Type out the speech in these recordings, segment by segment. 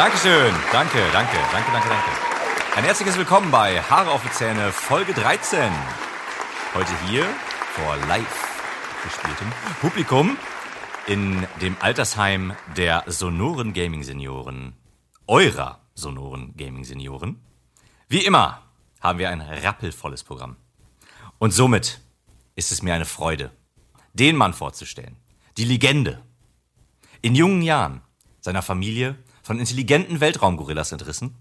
Dankeschön. Danke, danke, danke, danke, danke. Ein herzliches Willkommen bei Haare auf die Zähne, Folge 13. Heute hier vor live gespieltem Publikum in dem Altersheim der Sonoren Gaming Senioren. Eurer Sonoren Gaming Senioren. Wie immer haben wir ein rappelvolles Programm. Und somit ist es mir eine Freude, den Mann vorzustellen. Die Legende. In jungen Jahren seiner Familie von intelligenten Weltraumgorillas entrissen,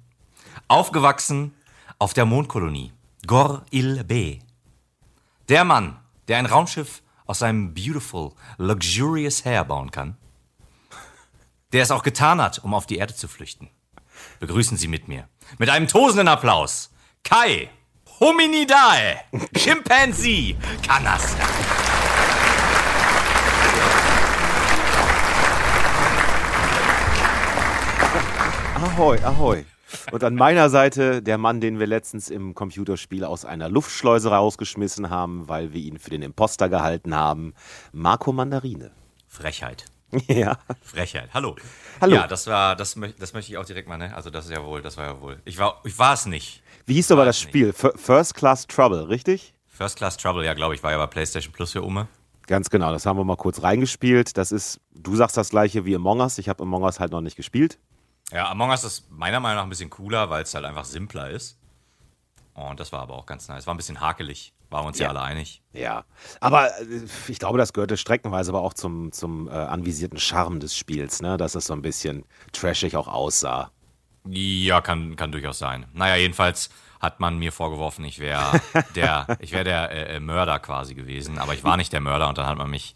aufgewachsen auf der Mondkolonie Gor-Il-B. Der Mann, der ein Raumschiff aus seinem beautiful, luxurious hair bauen kann, der es auch getan hat, um auf die Erde zu flüchten. Begrüßen Sie mit mir, mit einem tosenden Applaus, Kai Hominidae Chimpanzee Kanasta. Ahoi, ahoi. Und an meiner Seite der Mann, den wir letztens im Computerspiel aus einer Luftschleuse rausgeschmissen haben, weil wir ihn für den Imposter gehalten haben, Marco Mandarine. Frechheit. Ja. Frechheit. Hallo. Hallo. Ja, das war, das, das möchte ich auch direkt mal, ne? Also das ist ja wohl, das war ja wohl. Ich war, ich war es nicht. Wie hieß aber das Spiel? F First Class Trouble, richtig? First Class Trouble, ja, glaube ich, war ja bei PlayStation Plus für Ume. Ganz genau, das haben wir mal kurz reingespielt. Das ist, du sagst das gleiche wie Among Us. Ich habe Among Us halt noch nicht gespielt. Ja, Among Us ist meiner Meinung nach ein bisschen cooler, weil es halt einfach simpler ist. Und das war aber auch ganz nice. War ein bisschen hakelig. Waren wir uns ja, Ja. alle einig. Ja, aber äh, ich glaube, das gehörte streckenweise aber auch zum, zum äh, anvisierten Charme des Spiels, ne? dass es so ein bisschen trashig auch aussah. Ja, kann, kann durchaus sein. Naja, jedenfalls hat man mir vorgeworfen, ich wäre der, ich wäre der äh, äh, Mörder quasi gewesen, aber ich war nicht der Mörder und dann hat man mich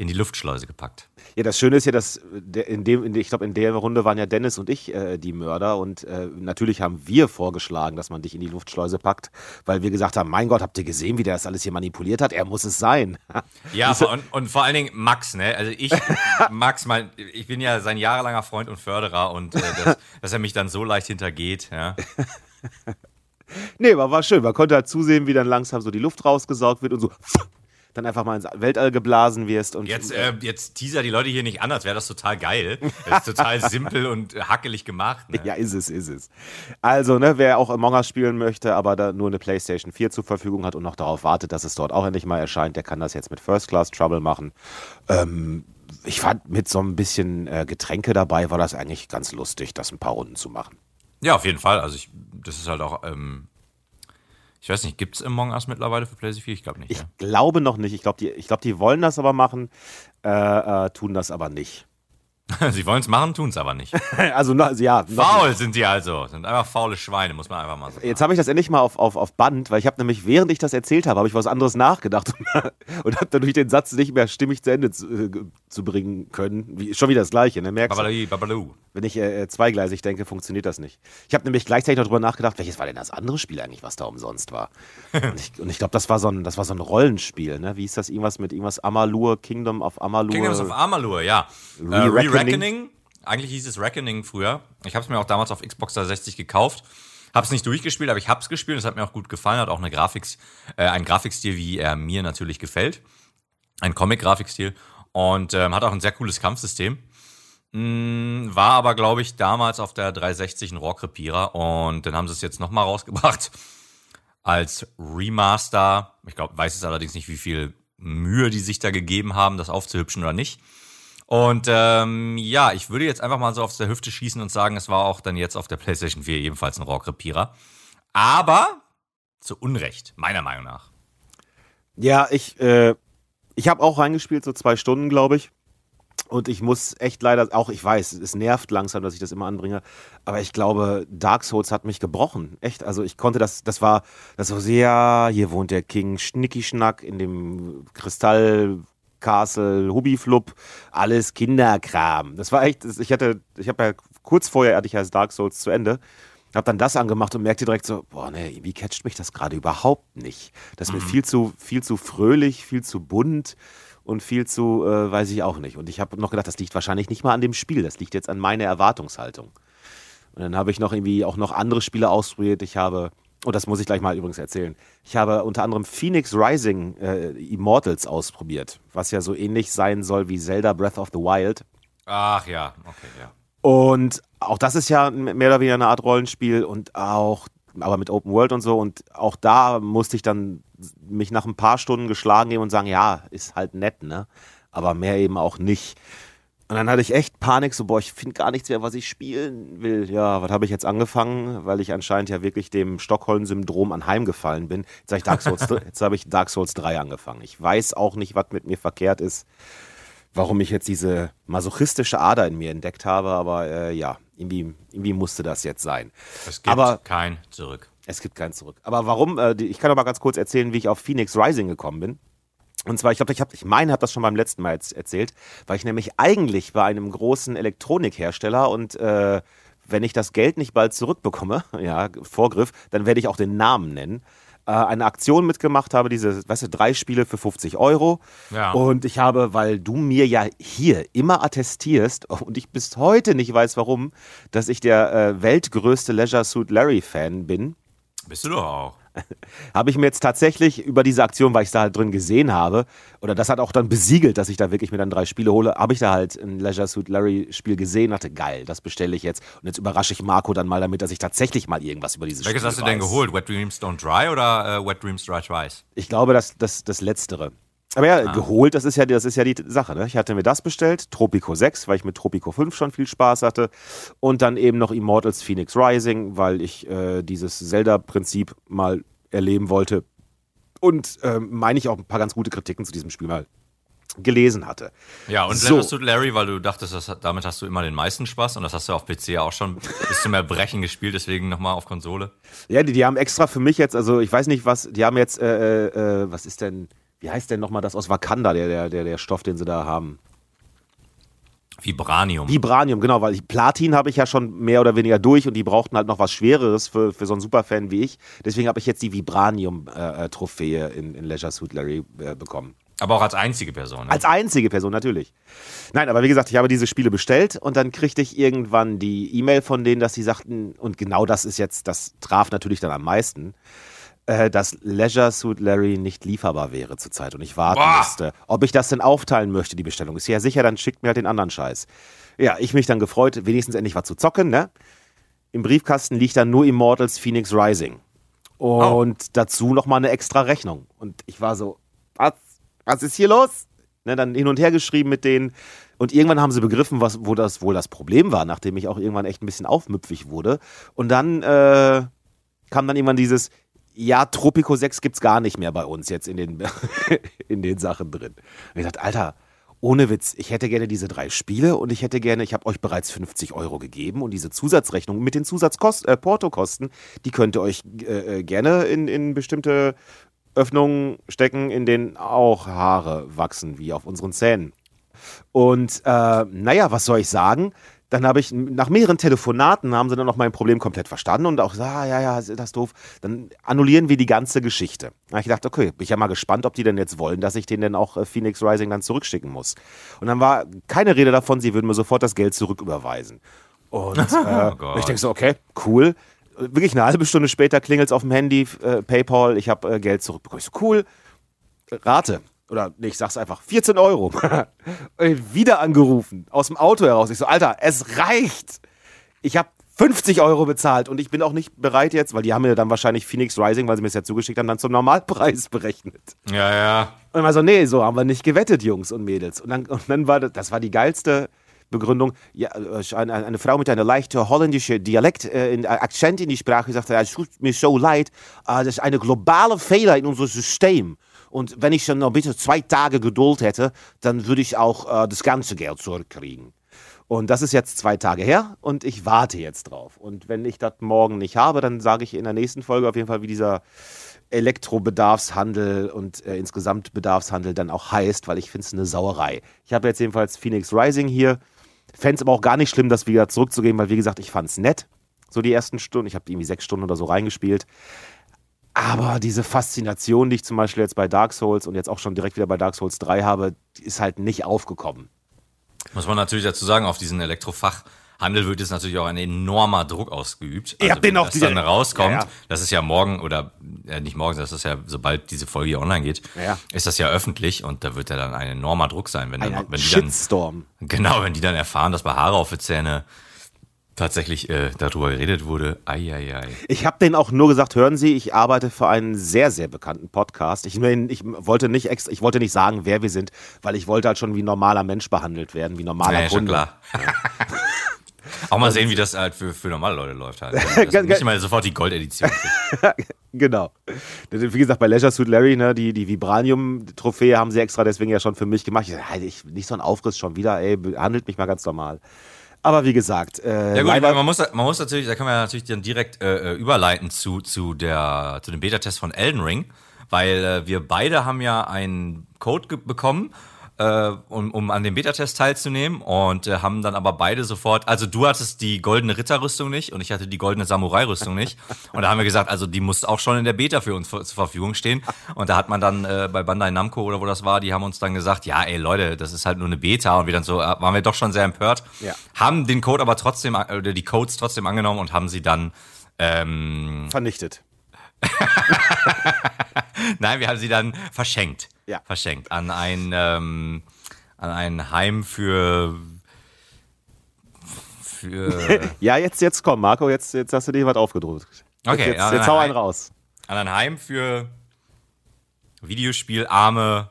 in die Luftschleuse gepackt. Ja, das Schöne ist ja, dass in dem, in, ich glaube, in der Runde waren ja Dennis und ich äh, die Mörder und äh, natürlich haben wir vorgeschlagen, dass man dich in die Luftschleuse packt, weil wir gesagt haben, mein Gott, habt ihr gesehen, wie der das alles hier manipuliert hat? Er muss es sein. Ja, und, und vor allen Dingen Max, ne? Also ich, Max, mein, ich bin ja sein jahrelanger Freund und Förderer und äh, dass, dass er mich dann so leicht hintergeht, ja. nee, aber war schön. Man konnte halt zusehen, wie dann langsam so die Luft rausgesaugt wird und so dann einfach mal ins Weltall geblasen wirst. Und Jetzt, äh, jetzt teaser die Leute hier nicht an, als wäre das total geil. Das ist total simpel und hackelig gemacht. Ne? Ja, ist es, ist es. Also, ne, wer auch Among Us spielen möchte, aber da nur eine PlayStation 4 zur Verfügung hat und noch darauf wartet, dass es dort auch endlich mal erscheint, der kann das jetzt mit First Class Trouble machen. Ähm, ich fand, mit so ein bisschen äh, Getränke dabei war das eigentlich ganz lustig, das ein paar Runden zu machen. Ja, auf jeden Fall. Also ich, das ist halt auch, ähm, ich weiß nicht, gibt es Among Us mittlerweile für PlayStation 4? Ich glaube nicht. Ich glaube noch nicht. Ich glaube, die, ich glaub, die wollen das aber machen, äh, äh, tun das aber nicht. Ja. Sie wollen es machen, tun es aber nicht. Also, na, ja. Faul sind sie also. Sind einfach faule Schweine, muss man einfach mal sagen. Jetzt habe ich das endlich mal auf, auf, auf Band, weil ich habe nämlich, während ich das erzählt habe, habe ich was anderes nachgedacht und habe dadurch den Satz nicht mehr stimmig zu Ende zu, äh, zu bringen können. Wie, schon wieder das Gleiche, ne? Merkst babalu. Wenn ich äh, zweigleisig denke, funktioniert das nicht. Ich habe nämlich gleichzeitig noch drüber nachgedacht, welches war denn das andere Spiel eigentlich, was da umsonst war? und ich, ich glaube, das war so ein, das war so ein Rollenspiel, ne? Wie ist das irgendwas mit irgendwas Amalur, Kingdom of Amalur? Kingdoms of Amalur, ja. Äh, Re-Reckoning. Re-Reckoning. Eigentlich hieß es Reckoning früher. Ich habe es mir auch damals auf Xbox 360 gekauft. Hab's nicht durchgespielt, aber ich hab's gespielt. Es hat mir auch gut gefallen. Hat auch eine Grafiks, äh, einen Grafikstil, wie er mir natürlich gefällt. Ein Comic-Grafikstil. Und ähm, hat auch ein sehr cooles Kampfsystem. Mm, war aber, glaube ich, damals auf der 360 ein Rohrkrepierer. Und dann haben sie es jetzt nochmal rausgebracht als Remaster. Ich glaube, weiß es allerdings nicht, wie viel Mühe die sich da gegeben haben, das aufzuhübschen oder nicht. Und ähm, ja, ich würde jetzt einfach mal so auf der Hüfte schießen und sagen, es war auch dann jetzt auf der PlayStation 4 ebenfalls ein Rohrkrepierer. Aber zu Unrecht, meiner Meinung nach. Ja, ich, äh, ich habe auch reingespielt, so zwei Stunden, glaube ich. Und ich muss echt leider, auch ich weiß, es nervt langsam, dass ich das immer anbringe, aber ich glaube, Dark Souls hat mich gebrochen. Echt, also ich konnte das, das war, das war sehr, hier wohnt der King Schnicki-Schnack in dem Kristall Castle, Hubiflub, alles Kinderkram. Das war echt, ich hatte, ich habe ja kurz vorher hatte ich ja Dark Souls zu Ende, habe dann das angemacht und merkte direkt so, boah, nee, wie catcht mich das gerade überhaupt nicht. Das ist mir viel zu, viel zu fröhlich, viel zu bunt und viel zu, äh, weiß ich auch nicht. Und ich habe noch gedacht, das liegt wahrscheinlich nicht mal an dem Spiel, das liegt jetzt an meiner Erwartungshaltung. Und dann habe ich noch irgendwie auch noch andere Spiele ausprobiert. Ich habe, und das muss ich gleich mal übrigens erzählen, ich habe unter anderem Phoenix Rising äh, Immortals ausprobiert, was ja so ähnlich sein soll wie Zelda Breath of the Wild. Ach ja, okay, ja. Und auch das ist ja mehr oder weniger eine Art Rollenspiel und auch, aber mit Open World und so. Und auch da musste ich dann mich nach ein paar Stunden geschlagen geben und sagen, ja, ist halt nett, ne? Aber mehr eben auch nicht. Und dann hatte ich echt Panik, so, boah, ich finde gar nichts mehr, was ich spielen will. Ja, was habe ich jetzt angefangen? Weil ich anscheinend ja wirklich dem Stockholm-Syndrom anheimgefallen bin. Jetzt habe ich, Dark Souls, jetzt hab ich Dark Souls 3 angefangen. Ich weiß auch nicht, was mit mir verkehrt ist, warum ich jetzt diese masochistische Ader in mir entdeckt habe, aber äh, ja, irgendwie, irgendwie musste das jetzt sein. Es gibt Aber- kein Zurück. Es gibt kein Zurück. Aber warum? Äh, ich kann doch mal ganz kurz erzählen, wie ich auf Phoenix Rising gekommen bin. Und zwar, ich glaube, ich, hab, ich meine, habe das schon beim letzten Mal erzählt, weil ich nämlich eigentlich bei einem großen Elektronikhersteller und äh, wenn ich das Geld nicht bald zurückbekomme, ja, Vorgriff, dann werde ich auch den Namen nennen, äh, eine Aktion mitgemacht habe, diese, weißt du, drei Spiele für 50 Euro. Ja. Und ich habe, weil du mir ja hier immer attestierst und ich bis heute nicht weiß warum, dass ich der äh, weltgrößte Leisure Suit Larry Fan bin, Bist du doch auch. habe ich mir jetzt tatsächlich über diese Aktion, weil ich es da halt drin gesehen habe, oder das hat auch dann besiegelt, dass ich da wirklich mir dann drei Spiele hole, habe ich da halt ein Leisure Suit Larry Spiel gesehen, dachte, geil, das bestelle ich jetzt. Und jetzt überrasche ich Marco dann mal damit, dass ich tatsächlich mal irgendwas über dieses Welches Spiel hast du denn geholt? Wet Dreams Don't Dry oder äh, Wet Dreams Dry Twice? Ich glaube, das, das, das Letztere. Aber ja, geholt, das ist ja, das ist ja die Sache. Ne? Ich hatte mir das bestellt, Tropico 6, weil ich mit Tropico 5 schon viel Spaß hatte. Und dann eben noch Immortals Phoenix Rising, weil ich äh, dieses Zelda-Prinzip mal erleben wollte. Und ähm, meine ich auch ein paar ganz gute Kritiken zu diesem Spiel mal gelesen hatte. Ja, und So. Leisure Suit Larry, weil du dachtest, das, damit hast du immer den meisten Spaß und das hast du auf PC auch schon bis zum Erbrechen gespielt, deswegen nochmal auf Konsole. Ja, die, die haben extra für mich jetzt, also ich weiß nicht, was, die haben jetzt, äh, äh, äh, was ist denn, wie heißt denn nochmal das aus Wakanda, der, der, der, der Stoff, den sie da haben? Vibranium. Vibranium, genau, weil ich, Platin habe ich ja schon mehr oder weniger durch und die brauchten halt noch was Schwereres für, für so einen Superfan wie ich. Deswegen habe ich jetzt die Vibranium-Trophäe in, in Leisure Suit Larry äh, bekommen. aber auch als einzige Person. Ne? Als einzige Person natürlich. Nein, aber wie gesagt, ich habe diese Spiele bestellt und dann kriegte ich irgendwann die E-Mail von denen, dass sie sagten, und genau das ist jetzt, das traf natürlich dann am meisten, äh, dass Leisure Suit Larry nicht lieferbar wäre zurzeit und ich warten Boah. musste. Ob ich das denn aufteilen möchte, die Bestellung. Ist ja sicher, dann schickt mir halt den anderen Scheiß. Ja, ich mich dann gefreut, wenigstens endlich was zu zocken, ne? Im Briefkasten liegt dann nur Immortals Phoenix Rising. Und dazu nochmal eine extra Rechnung. Und ich war so, was, was ist hier los? Ne, dann hin und her geschrieben mit denen. Und irgendwann haben sie begriffen, was, wo das wohl das Problem war, nachdem ich auch irgendwann echt ein bisschen aufmüpfig wurde. Und dann äh, kam dann irgendwann dieses, ja, Tropico 6 gibt's gar nicht mehr bei uns jetzt in den, in den Sachen drin. Und ich dachte, Alter, ohne Witz, ich hätte gerne diese drei Spiele und ich hätte gerne, ich habe euch bereits 50 Euro gegeben und diese Zusatzrechnung mit den Zusatzkosten, äh, Portokosten, die könnt ihr euch äh, äh, gerne in, in bestimmte Öffnungen stecken, in denen auch Haare wachsen, wie auf unseren Zähnen. Und äh, naja, was soll ich sagen? Dann habe ich nach mehreren Telefonaten haben sie dann noch mein Problem komplett verstanden und auch gesagt, ah, ja, ja, ist das doof. Dann annullieren wir die ganze Geschichte. Da habe ich gedacht, okay, bin ich ja mal gespannt, ob die denn jetzt wollen, dass ich denen dann auch äh, Phoenix Rising dann zurückschicken muss. Und dann war keine Rede davon, sie würden mir sofort das Geld zurücküberweisen. Und äh, Gott. ich denke so, okay, cool. Wirklich eine halbe Stunde später klingelt es auf dem Handy, äh, PayPal, ich habe äh, Geld zurückbekommen. Ich so, cool. Rate. Oder nee, ich sag's einfach, 14 Euro. Äh, Wieder angerufen, aus dem Auto heraus. Ich so, Alter, es reicht. Ich habe 50 Euro bezahlt und ich bin auch nicht bereit jetzt, weil die haben mir dann wahrscheinlich Phoenix Rising, weil sie mir es ja zugeschickt haben, dann zum Normalpreis berechnet. Ja, ja. Und immer so, nee, so haben wir nicht gewettet, Jungs und Mädels. Und dann, und dann war das, das war die geilste Begründung. Ja, äh, eine, eine Frau mit einer leichten holländischen Dialekt, äh, in, Akzent in die Sprache sagte, es tut mir so leid, äh, das ist eine globale Fehler in unserem System. Und wenn ich schon noch bitte zwei Tage Geduld hätte, dann würde ich auch äh, das ganze Geld zurückkriegen. Und das ist jetzt zwei Tage her und ich warte jetzt drauf. Und wenn ich das morgen nicht habe, dann sage ich in der nächsten Folge auf jeden Fall, wie dieser Elektrobedarfshandel und äh, insgesamt Bedarfshandel dann auch heißt, weil ich finde es eine Sauerei. Ich habe jetzt jedenfalls Phoenix Rising hier. Fände es aber auch gar nicht schlimm, das wieder zurückzugeben, weil wie gesagt, ich fand es nett. So die ersten Stunden. Ich habe irgendwie sechs Stunden oder so reingespielt. Aber diese Faszination, die ich zum Beispiel jetzt bei Dark Souls und jetzt auch schon direkt wieder bei Dark Souls 3 habe, ist halt nicht aufgekommen. Muss man natürlich dazu sagen, auf diesen Elektrofachhandel wird jetzt natürlich auch ein enormer Druck ausgeübt. Ich hab den wenn auch das dann rauskommt, Ja, ja. das ist ja morgen oder äh, nicht morgen, das ist ja, sobald diese Folge hier online geht, Ja, ist das ja öffentlich und da wird ja dann ein enormer Druck sein, wenn, Ein, dann, ein wenn die dann Shitstorm. Genau, wenn die dann erfahren, dass bei Haare auf die Zähne tatsächlich äh, darüber geredet wurde. Eieiei. Ich habe denen auch nur gesagt, hören Sie, ich arbeite für einen sehr, sehr bekannten Podcast. Ich, ich wollte nicht extra, ich wollte nicht sagen, wer wir sind, weil ich wollte halt schon wie normaler Mensch behandelt werden, wie normaler Ja, schon Kunde. klar. Auch mal sehen, wie das halt für, für normale Leute läuft halt. Ganz- nicht mal sofort die Goldedition. Genau. Wie gesagt, bei Leisure Suit Larry, ne, die, die Vibranium-Trophäe haben sie extra deswegen ja schon für mich gemacht. Ich, ich nicht so ein Aufriss schon wieder, ey, behandelt mich mal ganz normal. Aber wie gesagt, äh, Ja gut, man muss, man muss natürlich, da können wir natürlich dann direkt äh, äh, überleiten zu, zu, der, zu dem Beta-Test von Elden Ring, weil äh, wir beide haben ja einen Code bekommen, äh, um, um an dem Beta-Test teilzunehmen und äh, haben dann aber beide sofort, also du hattest die goldene Ritterrüstung nicht und ich hatte die goldene Samurai-Rüstung nicht und da haben wir gesagt, also die muss auch schon in der Beta für uns vor- zur Verfügung stehen und da hat man dann äh, bei Bandai Namco oder wo das war, die haben uns dann gesagt, ja ey Leute, das ist halt nur eine Beta und wir dann so, äh, waren wir doch schon sehr empört, Ja. haben den Code aber trotzdem, äh, oder die Codes trotzdem angenommen und haben sie dann, ähm, vernichtet. nein, wir haben sie dann verschenkt. Ja. Verschenkt an ein, ähm, an ein Heim für, für, Ja, jetzt, jetzt komm, Marco, jetzt, jetzt hast du dir was aufgedrückt. Okay, jetzt, jetzt nein, hau einen raus. an ein Heim für Videospielarme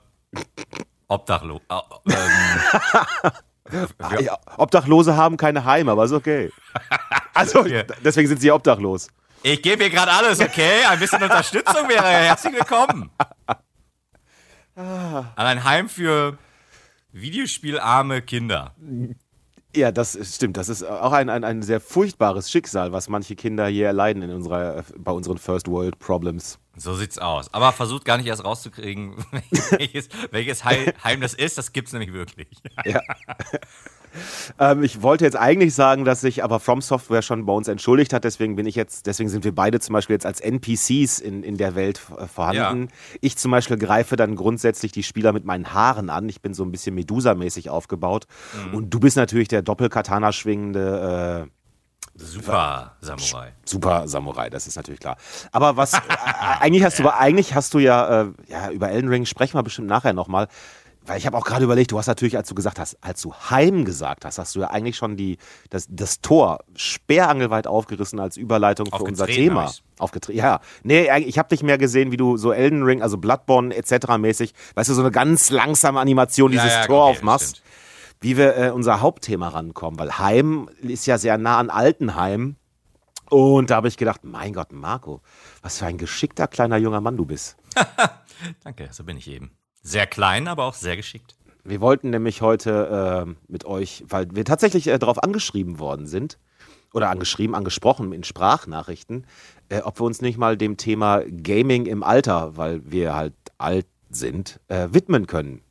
Obdachlo. Äh, ähm, Obdachlose haben keine Heime, aber ist okay. Also, deswegen sind sie ja obdachlos. ich gebe hier gerade alles, okay? Ein bisschen Unterstützung wäre herzlich willkommen. An ein Heim für Videospielarme Kinder. Ja, das stimmt. Das ist auch ein, ein, ein sehr furchtbares Schicksal, was manche Kinder hier erleiden in unserer, bei unseren First World Problems. So sieht's aus. Aber versucht gar nicht erst rauszukriegen, welches, welches Hei- Heim das ist. Das gibt's nämlich wirklich. Ja. ähm, ich wollte jetzt eigentlich sagen, dass sich aber From Software schon bei uns entschuldigt hat. Deswegen bin ich jetzt, deswegen sind wir beide zum Beispiel jetzt als NPCs in, in der Welt äh, vorhanden. Ich zum Beispiel greife dann grundsätzlich die Spieler mit meinen Haaren an. Ich bin so ein bisschen Medusa-mäßig aufgebaut. Und du bist natürlich der Doppelkatana schwingende äh, Super Samurai. Super Samurai, das ist natürlich klar. Aber was äh, eigentlich hast du eigentlich hast du ja, äh, ja über Elden Ring sprechen wir bestimmt nachher nochmal. Weil ich habe auch gerade überlegt, du hast natürlich, als du gesagt hast, als du Heim gesagt hast, hast du ja eigentlich schon die, das, das Tor sperrangelweit aufgerissen als Überleitung für unser Thema. Aufgetreten. Ja, nee, ich habe dich mehr gesehen, wie du so Elden Ring, also Bloodborne etc. mäßig, weißt du, so eine ganz langsame Animation dieses Ja, ja, Tor okay, aufmachst wie wir äh, unser Hauptthema rankommen, weil Heim ist ja sehr nah an Altenheim. Und da habe ich gedacht, mein Gott, Marco, was für ein geschickter kleiner junger Mann du bist. Danke, so bin ich eben. Sehr klein, aber auch sehr geschickt. Wir wollten nämlich heute äh, mit euch, weil wir tatsächlich äh, darauf angeschrieben worden sind, oder angeschrieben, angesprochen in Sprachnachrichten, äh, ob wir uns nicht mal dem Thema Gaming im Alter, weil wir halt alt sind, äh, widmen können.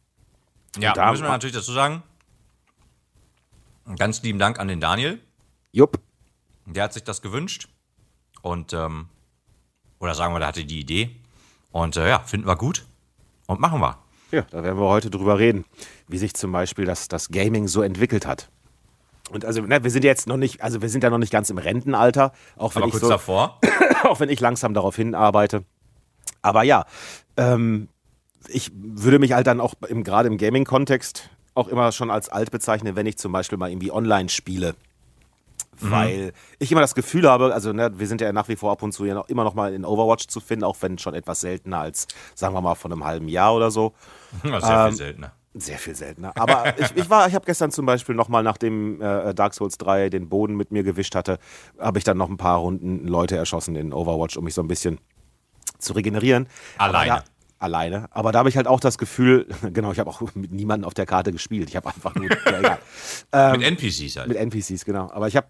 Ja, da- müssen wir natürlich dazu sagen. Ganz lieben Dank an den Daniel. Jupp. Der hat sich das gewünscht. Und, ähm, oder sagen wir, der hatte die Idee. Und äh, ja, finden wir gut. Und machen wir. Ja, da werden wir heute drüber reden, wie sich zum Beispiel das, das Gaming so entwickelt hat. Und also, ne, wir sind jetzt noch nicht, also wir sind ja noch nicht ganz im Rentenalter, auch wenn Aber ich kurz so, davor. auch wenn ich langsam darauf hinarbeite. Aber ja, ähm, ich würde mich halt dann auch gerade im Gaming-Kontext auch immer schon als alt bezeichnen, wenn ich zum Beispiel mal irgendwie online spiele. Weil ich immer das Gefühl habe, also ne, wir sind ja nach wie vor ab und zu ja noch, immer noch mal in Overwatch zu finden, auch wenn schon etwas seltener als, sagen wir mal, von einem halben Jahr oder so. Ja, sehr Ähm, viel seltener. Sehr viel seltener. Aber ich, ich war, ich habe gestern zum Beispiel nochmal, nachdem äh, Dark Souls 3 den Boden mit mir gewischt hatte, habe ich dann noch ein paar Runden Leute erschossen in Overwatch, um mich so ein bisschen zu regenerieren. Alleine. Aber da, alleine. Aber da habe ich halt auch das Gefühl, genau, ich habe auch mit niemandem auf der Karte gespielt. Ich habe einfach nur, ja. Ähm, Mit NPCs halt. mit NPCs, genau. Aber ich habe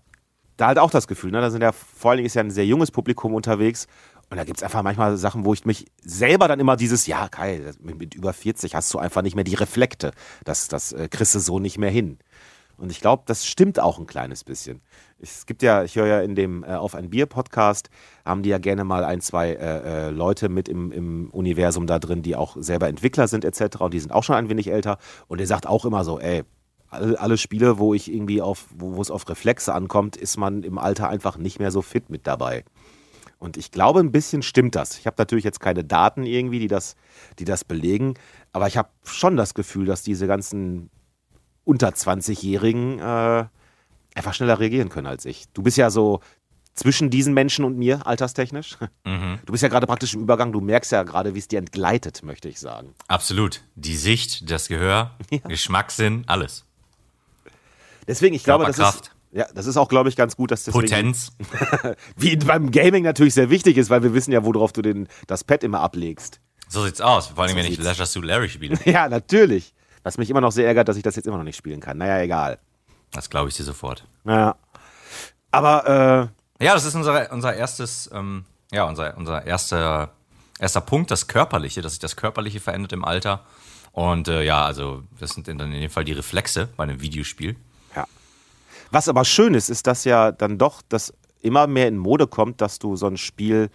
da halt auch das Gefühl, ne? da sind ja vor allen Dingen ist ja ein sehr junges Publikum unterwegs und da gibt es einfach manchmal Sachen, wo ich mich selber dann immer dieses, ja, Kai, mit, über 40 hast du einfach nicht mehr die Reflekte. Das, das äh, kriegst du so nicht mehr hin. Und ich glaube, das stimmt auch ein kleines bisschen. Es gibt ja, ich höre ja in dem äh, Auf ein Bier Podcast, haben die ja gerne mal ein, zwei äh, äh, Leute mit im, im Universum da drin, die auch selber Entwickler sind etc. Und die sind auch schon ein wenig älter. Und der sagt auch immer so, ey, alle, alle Spiele, wo ich irgendwie auf, wo, es auf Reflexe ankommt, ist man im Alter einfach nicht mehr so fit mit dabei. Und ich glaube, ein bisschen stimmt das. Ich habe natürlich jetzt keine Daten irgendwie, die das, die das belegen, aber ich habe schon das Gefühl, dass diese ganzen unter 20-Jährigen äh, einfach schneller reagieren können als ich. Du bist ja so zwischen diesen Menschen und mir, alterstechnisch. Mhm. Du bist ja gerade praktisch im Übergang, du merkst ja gerade, wie es dir entgleitet, möchte ich sagen. Absolut. Die Sicht, das Gehör, ja. Geschmackssinn, alles. Deswegen, ich glaube, das ist, ja, das ist auch, glaube ich, ganz gut, dass das. Potenz. wie beim Gaming natürlich sehr wichtig ist, weil wir wissen ja, worauf du den, das Pad immer ablegst. So sieht's aus. Vor allem, so wenn ich Leisure Suit Larry spiele. ja, natürlich. Was mich immer noch sehr ärgert, dass ich das jetzt immer noch nicht spielen kann. Naja, egal. Das glaube ich dir sofort. Naja. Aber, äh. Ja, das ist unser, unser erstes, ähm, ja, unser, unser erster, erster Punkt, das Körperliche, dass sich das Körperliche verändert im Alter. Und äh, ja, also, das sind dann in dem Fall die Reflexe bei einem Videospiel. Was aber schön ist, ist, dass ja dann doch das immer mehr in Mode kommt, dass du so ein Spiel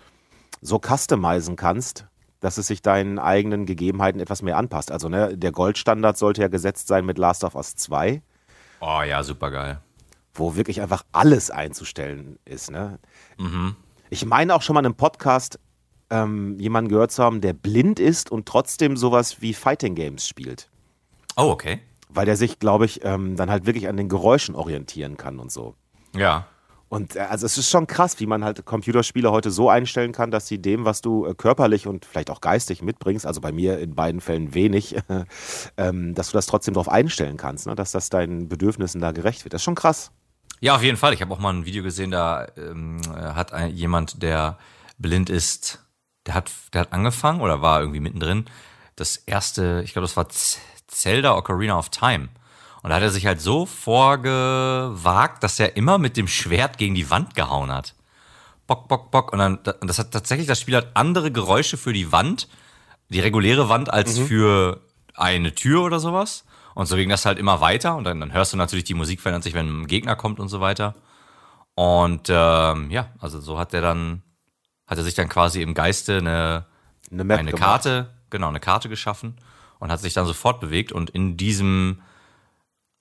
so customizen kannst, dass es sich deinen eigenen Gegebenheiten etwas mehr anpasst. Also ne, der Goldstandard sollte ja gesetzt sein mit Last of Us 2. Oh ja, super geil. Wo wirklich einfach alles einzustellen ist. Ne? Mhm. Ich meine auch schon mal in einem Podcast ähm, jemanden gehört zu haben, der blind ist und trotzdem sowas wie Fighting Games spielt. Oh, okay weil der sich, glaube ich, ähm, dann halt wirklich an den Geräuschen orientieren kann und so. Ja. Und äh, also es ist schon krass, wie man halt Computerspiele heute so einstellen kann, dass sie dem, was du äh, körperlich und vielleicht auch geistig mitbringst, also bei mir in beiden Fällen wenig, ähm, dass du das trotzdem darauf einstellen kannst, ne? dass das deinen Bedürfnissen da gerecht wird. Das ist schon krass. Ja, auf jeden Fall. Ich habe auch mal ein Video gesehen, da ähm, hat ein, jemand, der blind ist, der hat, der hat angefangen oder war irgendwie mittendrin. Das erste, ich glaube, das war Zelda Ocarina of Time. Und da hat er sich halt so vorgewagt, dass er immer mit dem Schwert gegen die Wand gehauen hat. Bock, bock, bock. Und dann, und das hat tatsächlich, das Spiel hat andere Geräusche für die Wand, die reguläre Wand, als mhm. für eine Tür oder sowas. Und so ging das halt immer weiter. Und dann, dann hörst du natürlich, die Musik verändert sich, wenn ein Gegner kommt und so weiter. Und ähm, ja, also so hat er dann, hat er sich dann quasi im Geiste eine, eine, eine Karte, genau, eine Karte geschaffen und hat sich dann sofort bewegt. Und in diesem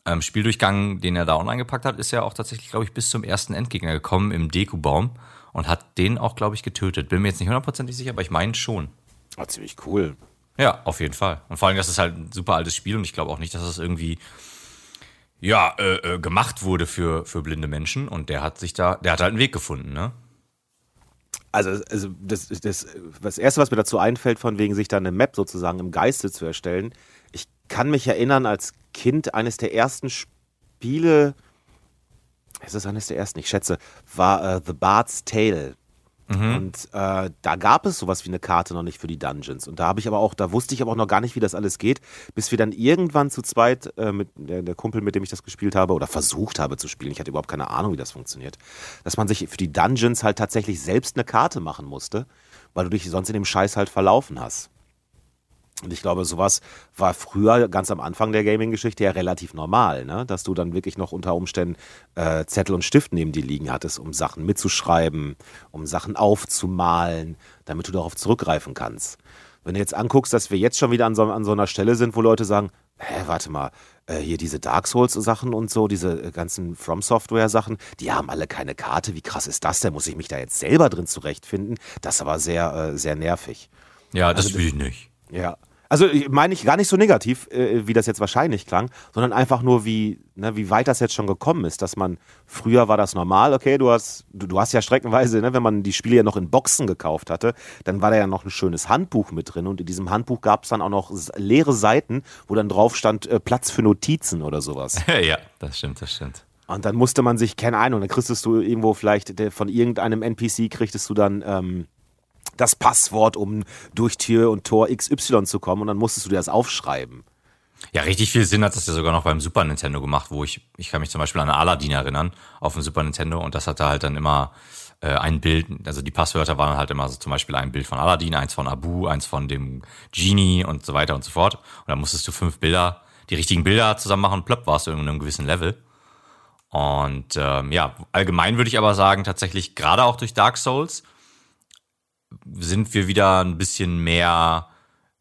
ähm, Spieldurchgang, den er da online gepackt hat, ist er auch tatsächlich, glaube ich, bis zum ersten Endgegner gekommen im Deku-Baum und hat den auch, glaube ich, getötet. Bin mir jetzt nicht hundertprozentig sicher, aber ich meine schon. Oh, ziemlich cool. Ja, auf jeden Fall. Und vor allem, das ist halt ein super altes Spiel und ich glaube auch nicht, dass es irgendwie ja, äh, äh, gemacht wurde für, für blinde Menschen und der hat sich da, der hat halt einen Weg gefunden, ne? Also, also das, das, das Erste, was mir dazu einfällt, von wegen sich da eine Map sozusagen im Geiste zu erstellen, ich kann mich erinnern, als Kind eines der ersten Spiele, ist es eines der ersten, ich schätze, war uh, The Bard's Tale. Mhm. Und äh, da gab es sowas wie eine Karte noch nicht für die Dungeons. Und da habe ich aber auch, da wusste ich aber auch noch gar nicht, wie das alles geht, bis wir dann irgendwann zu zweit äh, mit der, der, Kumpel, mit dem ich das gespielt habe oder versucht habe zu spielen, ich hatte überhaupt keine Ahnung, wie das funktioniert, dass man sich für die Dungeons halt tatsächlich selbst eine Karte machen musste, weil du dich sonst in dem Scheiß halt verlaufen hast. Und ich glaube, sowas war früher ganz am Anfang der Gaming-Geschichte ja relativ normal, ne? dass du dann wirklich noch unter Umständen äh, Zettel und Stift neben dir liegen hattest, um Sachen mitzuschreiben, um Sachen aufzumalen, damit du darauf zurückgreifen kannst. Wenn du jetzt anguckst, dass wir jetzt schon wieder an so, an so einer Stelle sind, wo Leute sagen, hä, warte mal, äh, hier diese Dark Souls-Sachen und so, diese äh, ganzen From Software-Sachen, die haben alle keine Karte. Wie krass ist das denn? Muss ich mich da jetzt selber drin zurechtfinden? Das ist aber sehr, äh, sehr nervig. Ja, das also, will ich nicht. Ja, also meine ich gar nicht so negativ, äh, wie das jetzt wahrscheinlich klang, sondern einfach nur, wie, ne, wie weit das jetzt schon gekommen ist, dass man, früher war das normal, okay, du hast, du, du hast ja streckenweise, ne, wenn man die Spiele ja noch in Boxen gekauft hatte, dann war da ja noch ein schönes Handbuch mit drin und in diesem Handbuch gab es dann auch noch leere Seiten, wo dann drauf stand, äh, Platz für Notizen oder sowas. ja, das stimmt, das stimmt. Und dann musste man sich, keine Ahnung, dann kriegst du irgendwo vielleicht von irgendeinem NPC kriegtest du dann ähm, das Passwort, um durch Tür und Tor XY zu kommen und dann musstest du dir das aufschreiben. Ja, richtig viel Sinn hat das ja sogar noch beim Super Nintendo gemacht, wo ich, ich kann mich zum Beispiel an Aladdin erinnern, auf dem Super Nintendo und das hatte halt dann immer äh, ein Bild, also die Passwörter waren halt immer so zum Beispiel ein Bild von Aladdin, eins von Abu, eins von dem Genie und so weiter und so fort. Und dann musstest du fünf Bilder, die richtigen Bilder zusammen machen, plöpp warst du in einem gewissen Level. Und ähm, ja, allgemein würde ich aber sagen, tatsächlich gerade auch durch Dark Souls sind wir wieder ein bisschen mehr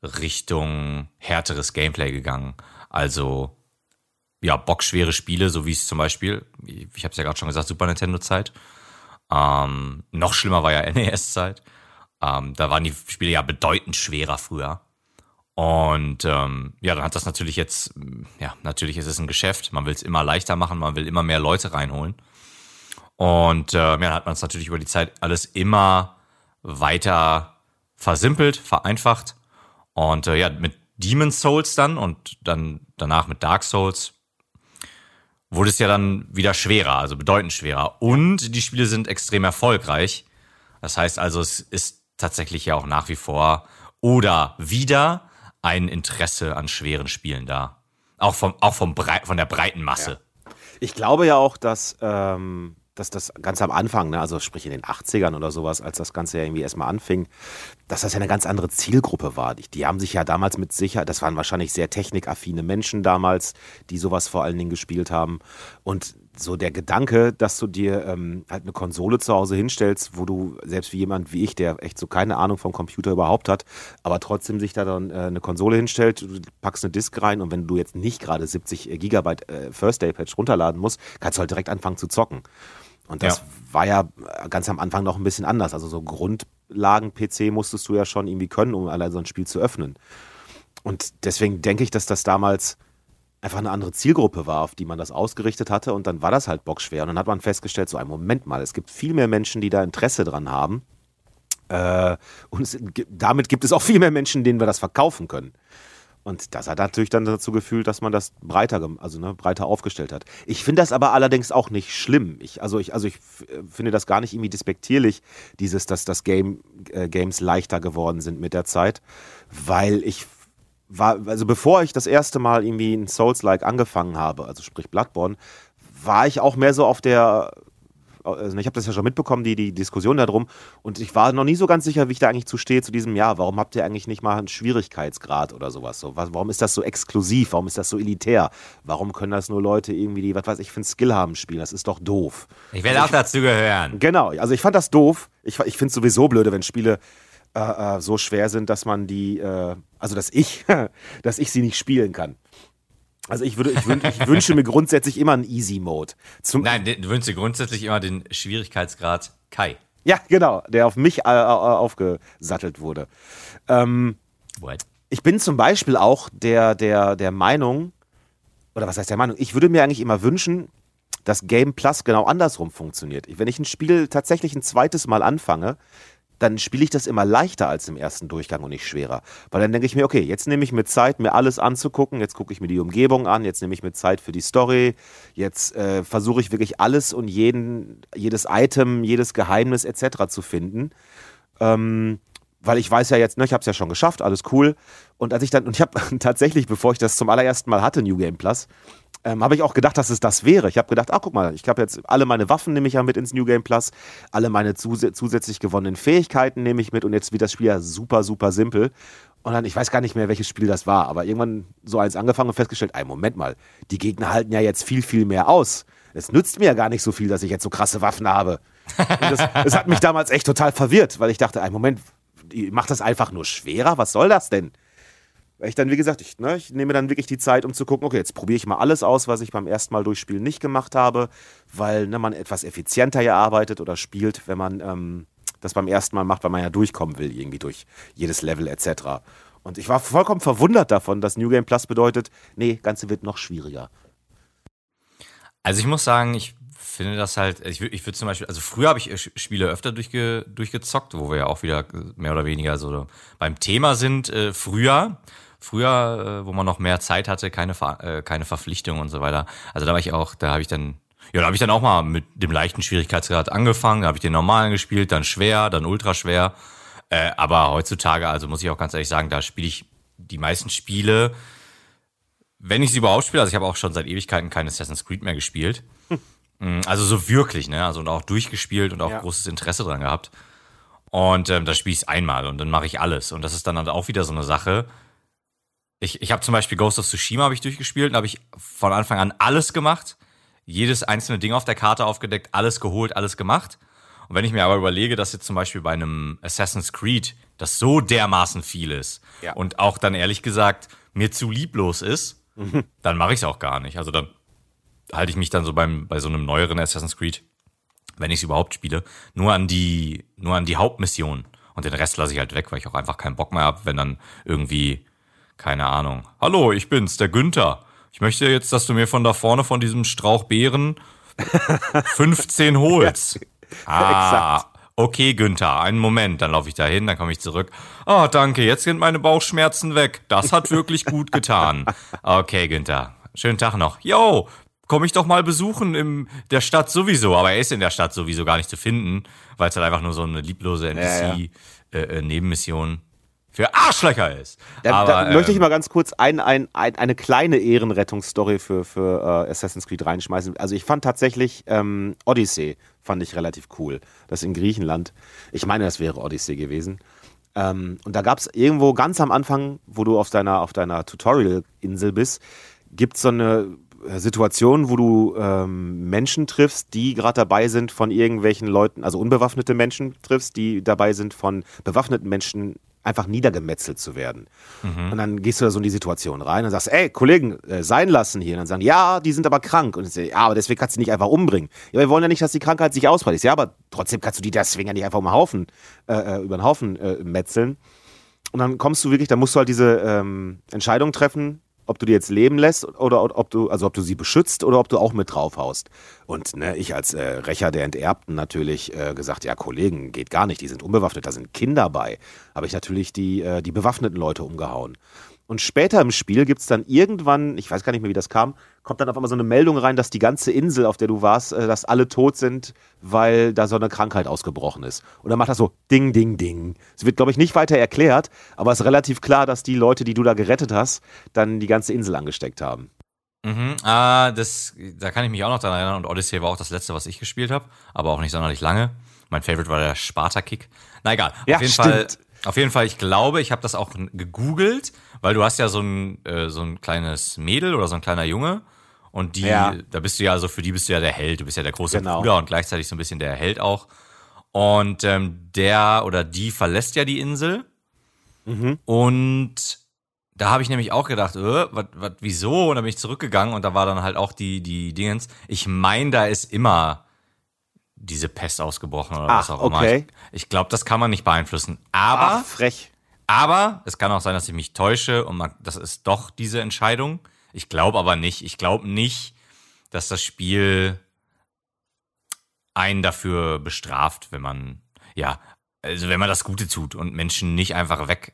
Richtung härteres Gameplay gegangen. Also ja, bockschwere Spiele, so wie es zum Beispiel, ich habe es ja gerade schon gesagt, Super Nintendo-Zeit. Ähm, noch schlimmer war ja NES-Zeit. Ähm, da waren die Spiele ja bedeutend schwerer früher. Und ähm, ja, dann hat das natürlich jetzt, ja, natürlich ist es ein Geschäft. Man will es immer leichter machen, man will immer mehr Leute reinholen. Und äh, ja, dann hat man es natürlich über die Zeit alles immer weiter versimpelt, vereinfacht. Und äh, ja, mit Demon's Souls dann und dann danach mit Dark Souls wurde es ja dann wieder schwerer, also bedeutend schwerer. Und die Spiele sind extrem erfolgreich. Das heißt also, es ist tatsächlich ja auch nach wie vor oder wieder ein Interesse an schweren Spielen da. Auch vom, auch vom Brei von der breiten Masse. Ja. Ich glaube ja auch, dass ähm, dass das ganz am Anfang, ne, also sprich in den 80ern oder sowas, als das Ganze ja irgendwie erstmal anfing, dass das ja eine ganz andere Zielgruppe war. Die, die haben sich ja damals mit Sicherheit, das waren wahrscheinlich sehr technikaffine Menschen damals, die sowas vor allen Dingen gespielt haben. Und so der Gedanke, dass du dir ähm, halt eine Konsole zu Hause hinstellst, wo du selbst wie jemand wie ich, der echt so keine Ahnung vom Computer überhaupt hat, aber trotzdem sich da dann äh, eine Konsole hinstellt, du packst eine Disk rein und wenn du jetzt nicht gerade 70 Gigabyte äh, First Day Patch runterladen musst, kannst du halt direkt anfangen zu zocken. Und das ja. war ja ganz am Anfang noch ein bisschen anders. Also so Grundlagen-PC musstest du ja schon irgendwie können, um allein so ein Spiel zu öffnen. Und deswegen denke ich, dass das damals einfach eine andere Zielgruppe war, auf die man das ausgerichtet hatte. Und dann war das halt bockschwer. Und dann hat man festgestellt, so ein Moment mal, es gibt viel mehr Menschen, die da Interesse dran haben. Äh, und es, damit gibt es auch viel mehr Menschen, denen wir das verkaufen können. Und das hat natürlich dann dazu gefühlt, dass man das breiter, also ne, breiter aufgestellt hat. Ich finde das aber allerdings auch nicht schlimm. Ich, also ich, also ich finde das gar nicht irgendwie despektierlich, dieses, dass das Game, äh, Games leichter geworden sind mit der Zeit, weil ich war, also bevor ich das erste Mal irgendwie ein Souls-like angefangen habe, also sprich Bloodborne, war ich auch mehr so auf der also ich habe das ja schon mitbekommen, die, die Diskussion darum. Und ich war noch nie so ganz sicher, wie ich da eigentlich zu stehe zu diesem Jahr. Warum habt ihr eigentlich nicht mal einen Schwierigkeitsgrad oder sowas? So, warum ist das so exklusiv? Warum ist das so elitär? Warum können das nur Leute irgendwie, die, was weiß ich, für einen Skill haben spielen? Das ist doch doof. Ich werde also auch dazu gehören. Genau, also ich fand das doof. Ich, ich finde es sowieso blöde, wenn Spiele äh, äh, so schwer sind, dass man die, äh, also dass ich, dass ich sie nicht spielen kann. Also ich, würde, ich, wün ich wünsche mir grundsätzlich immer einen Easy-Mode. Nein, du wünschst dir grundsätzlich immer den Schwierigkeitsgrad Kai. Ja, genau, der auf mich äh, äh, aufgesattelt wurde. Ähm, What? Ich bin zum Beispiel auch der, der, der Meinung, oder was heißt der Meinung, ich würde mir eigentlich immer wünschen, dass Game Plus genau andersrum funktioniert. Wenn ich ein Spiel tatsächlich ein zweites Mal anfange, dann spiele ich das immer leichter als im ersten Durchgang und nicht schwerer. Weil dann denke ich mir, okay, jetzt nehme ich mir Zeit, mir alles anzugucken, jetzt gucke ich mir die Umgebung an, jetzt nehme ich mir Zeit für die Story, jetzt äh, versuche ich wirklich alles und jeden, jedes Item, jedes Geheimnis etc. zu finden. Ähm, weil ich weiß ja jetzt, ne, ich habe es ja schon geschafft, alles cool. Und als ich dann, und ich habe tatsächlich, bevor ich das zum allerersten Mal hatte, New Game Plus, ähm, habe ich auch gedacht, dass es das wäre. Ich habe gedacht, ach guck mal, ich habe jetzt alle meine Waffen nehme ich ja mit ins New Game Plus, alle meine zus zusätzlich gewonnenen Fähigkeiten nehme ich mit und jetzt wird das Spiel ja super, super simpel. Und dann, ich weiß gar nicht mehr, welches Spiel das war, aber irgendwann so eins angefangen und festgestellt, ey, Moment mal, die Gegner halten ja jetzt viel, viel mehr aus. Es nützt mir ja gar nicht so viel, dass ich jetzt so krasse Waffen habe. Und das, das hat mich damals echt total verwirrt, weil ich dachte, ey, Moment, macht das einfach nur schwerer? Was soll das denn? Weil ich dann, wie gesagt, ich, ne, ich nehme dann wirklich die Zeit, um zu gucken, okay, jetzt probiere ich mal alles aus, was ich beim ersten Mal durchspielen nicht gemacht habe, weil ne, man etwas effizienter ja arbeitet oder spielt, wenn man ähm, das beim ersten Mal macht, weil man ja durchkommen will, irgendwie durch jedes Level etc. Und ich war vollkommen verwundert davon, dass New Game Plus bedeutet, nee, Ganze wird noch schwieriger. Also ich muss sagen, ich finde das halt, ich, ich würde zum Beispiel, also früher habe ich Spiele öfter durchge, durchgezockt, wo wir ja auch wieder mehr oder weniger so beim Thema sind, äh, früher früher, äh, wo man noch mehr Zeit hatte, keine, Ver äh, keine Verpflichtungen und so weiter. Also da war ich auch, da habe ich dann, ja, da habe ich dann auch mal mit dem leichten Schwierigkeitsgrad angefangen, da habe ich den normalen gespielt, dann schwer, dann ultra schwer. Äh, aber heutzutage, also muss ich auch ganz ehrlich sagen, da spiele ich die meisten Spiele, wenn ich sie überhaupt spiele, also ich habe auch schon seit Ewigkeiten kein Assassin's Creed mehr gespielt. Hm. Also so wirklich, ne? Also und auch durchgespielt und auch ja. großes Interesse dran gehabt. Und ähm, da spiele ich es einmal und dann mache ich alles. Und das ist dann halt auch wieder so eine Sache ich, ich habe zum Beispiel Ghost of Tsushima habe ich durchgespielt und habe ich von Anfang an alles gemacht. jedes einzelne Ding auf der Karte aufgedeckt, alles geholt, alles gemacht. Und wenn ich mir aber überlege, dass jetzt zum Beispiel bei einem Assassin's Creed das so dermaßen viel ist Ja. und auch dann ehrlich gesagt mir zu lieblos ist, dann mache ich es auch gar nicht. Also dann halte ich mich dann so beim, bei so einem neueren Assassin's Creed, wenn ich es überhaupt spiele, nur an die, nur an die Hauptmission. Und den Rest lasse ich halt weg, weil ich auch einfach keinen Bock mehr habe, wenn dann irgendwie, keine Ahnung. Hallo, ich bin's, der Günther. Ich möchte jetzt, dass du mir von da vorne von diesem Strauch Beeren 15 holst. Ah, Exakt. okay, Günther, einen Moment, dann laufe ich da hin, dann komme ich zurück. Oh, danke, jetzt sind meine Bauchschmerzen weg. Das hat wirklich gut getan. Okay, Günther, schönen Tag noch. Yo, komm ich doch mal besuchen in der Stadt sowieso. Aber er ist in der Stadt sowieso gar nicht zu finden, weil es halt einfach nur so eine lieblose Ja, ja. NPC-Nebenmission äh, für Arschlöcher ist. Da, Aber, da möchte ich ähm, mal ganz kurz ein, ein, ein, eine kleine Ehrenrettungsstory für, für äh, Assassin's Creed reinschmeißen. Also ich fand tatsächlich ähm, Odyssey fand ich relativ cool. Das in Griechenland. Ich meine, das wäre Odyssey gewesen. Ähm, und da gab es irgendwo ganz am Anfang, wo du auf deiner, auf deiner Tutorial-Insel bist, gibt es so eine äh, Situation, wo du ähm, Menschen triffst, die gerade dabei sind, von irgendwelchen Leuten, also unbewaffnete Menschen triffst, die dabei sind, von bewaffneten Menschen einfach niedergemetzelt zu werden. Und dann gehst du da so in die Situation rein und sagst, ey, Kollegen, äh, sein lassen hier. Und dann sagen, ja, die sind aber krank. Und ich sag, ja, aber deswegen kannst du die nicht einfach umbringen. Ja, wir wollen ja nicht, dass die Krankheit sich ausbreitet. Ja, aber trotzdem kannst du die deswegen ja nicht einfach um den Haufen, äh, äh, über den Haufen äh, metzeln. Und dann kommst du wirklich, da musst du halt diese ähm, Entscheidung treffen, ob du die jetzt leben lässt oder ob du, also ob du sie beschützt oder ob du auch mit draufhaust. Und ne, ich als äh, Rächer der Enterbten natürlich äh, gesagt, ja, Kollegen, geht gar nicht, die sind unbewaffnet, da sind Kinder bei. Habe ich natürlich die, äh, die bewaffneten Leute umgehauen. Und später im Spiel gibt es dann irgendwann, ich weiß gar nicht mehr, wie das kam, kommt dann auf einmal so eine Meldung rein, dass die ganze Insel, auf der du warst, äh, dass alle tot sind, weil da so eine Krankheit ausgebrochen ist. Und dann macht das so Ding, Ding, Ding. Es wird, glaube ich, nicht weiter erklärt, aber es ist relativ klar, dass die Leute, die du da gerettet hast, dann die ganze Insel angesteckt haben. Mhm, ah, das, da kann ich mich auch noch dran erinnern. Und Odyssey war auch das letzte, was ich gespielt habe, aber auch nicht sonderlich lange. Mein Favorite war der Sparta-Kick. Na egal. Ja, auf jeden stimmt. Fall. Auf jeden Fall, ich glaube, ich habe das auch gegoogelt, weil du hast ja so ein, äh, so ein kleines Mädel oder so ein kleiner Junge und die, Ja. da bist du ja, also für die bist du ja der Held, du bist ja der große Genau. Bruder und gleichzeitig so ein bisschen der Held auch. Und ähm, der oder die verlässt ja die Insel und da habe ich nämlich auch gedacht, äh, wat, wat, wieso? Und dann bin ich zurückgegangen und da war dann halt auch die, die Dingens. Ich meine, da ist immer diese Pest ausgebrochen oder Ach, was auch immer. okay. Ich, ich glaube, das kann man nicht beeinflussen. Aber, Ach, frech. Aber es kann auch sein, dass ich mich täusche und man, das ist doch diese Entscheidung. Ich glaube aber nicht. Ich glaube nicht, dass das Spiel einen dafür bestraft, wenn man, ja, also wenn man das Gute tut und Menschen nicht einfach weg,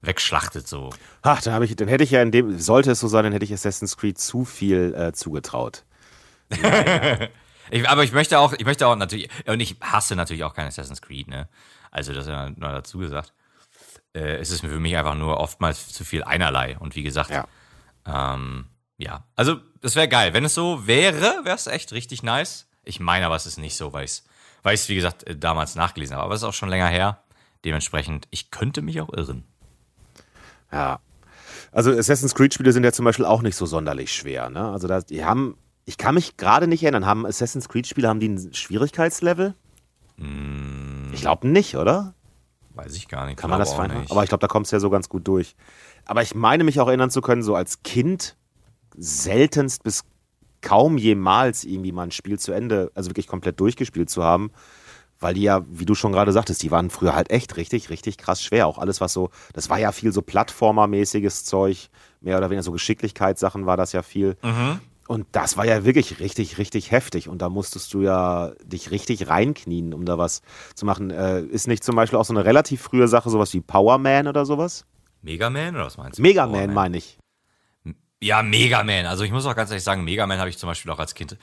wegschlachtet so. Ach, dann, hab ich, dann hätte ich ja in dem, sollte es so sein, dann hätte ich Assassin's Creed zu viel äh, zugetraut. Ich, aber ich möchte auch, ich möchte auch natürlich, und ich hasse natürlich auch kein Assassin's Creed, ne? Also das ist ja nur dazu gesagt. Äh, es ist für mich einfach nur oftmals zu viel einerlei. Und wie gesagt, Ja. ähm, ja. Also, das wäre geil. Wenn es so wäre, wäre es echt richtig nice. Ich meine aber, es ist nicht so, weil ich es, weil ich's, wie gesagt, äh, damals nachgelesen habe. Aber es ist auch schon länger her. Dementsprechend, ich könnte mich auch irren. Ja. Also Assassin's Creed-Spiele sind ja zum Beispiel auch nicht so sonderlich schwer. Ne? Also da, die haben, ich kann mich gerade nicht erinnern, haben Assassin's Creed-Spiele, haben die ein Schwierigkeitslevel? Ich glaube nicht, oder? Weiß ich gar nicht. Kann man das fein. Aber ich glaube, da kommst du ja so ganz gut durch. Aber ich meine mich auch erinnern zu können, so als Kind seltenst bis kaum jemals irgendwie mal ein Spiel zu Ende, also wirklich komplett durchgespielt zu haben. Weil die ja, wie du schon gerade sagtest, die waren früher halt echt richtig, richtig krass schwer. Auch alles, was so, das war ja viel so Plattformer-mäßiges Zeug, mehr oder weniger so Geschicklichkeitssachen war das ja viel. Mhm. Und das war ja wirklich richtig, richtig heftig. Und da musstest du ja dich richtig reinknien, um da was zu machen. Äh, ist nicht zum Beispiel auch so eine relativ frühe Sache, sowas wie Power Man oder sowas? Mega Man oder was meinst du? Mega Oh, Man meine ich. Ja, Mega Man. Also ich muss auch ganz ehrlich sagen, Mega Man habe ich zum Beispiel auch als Kind.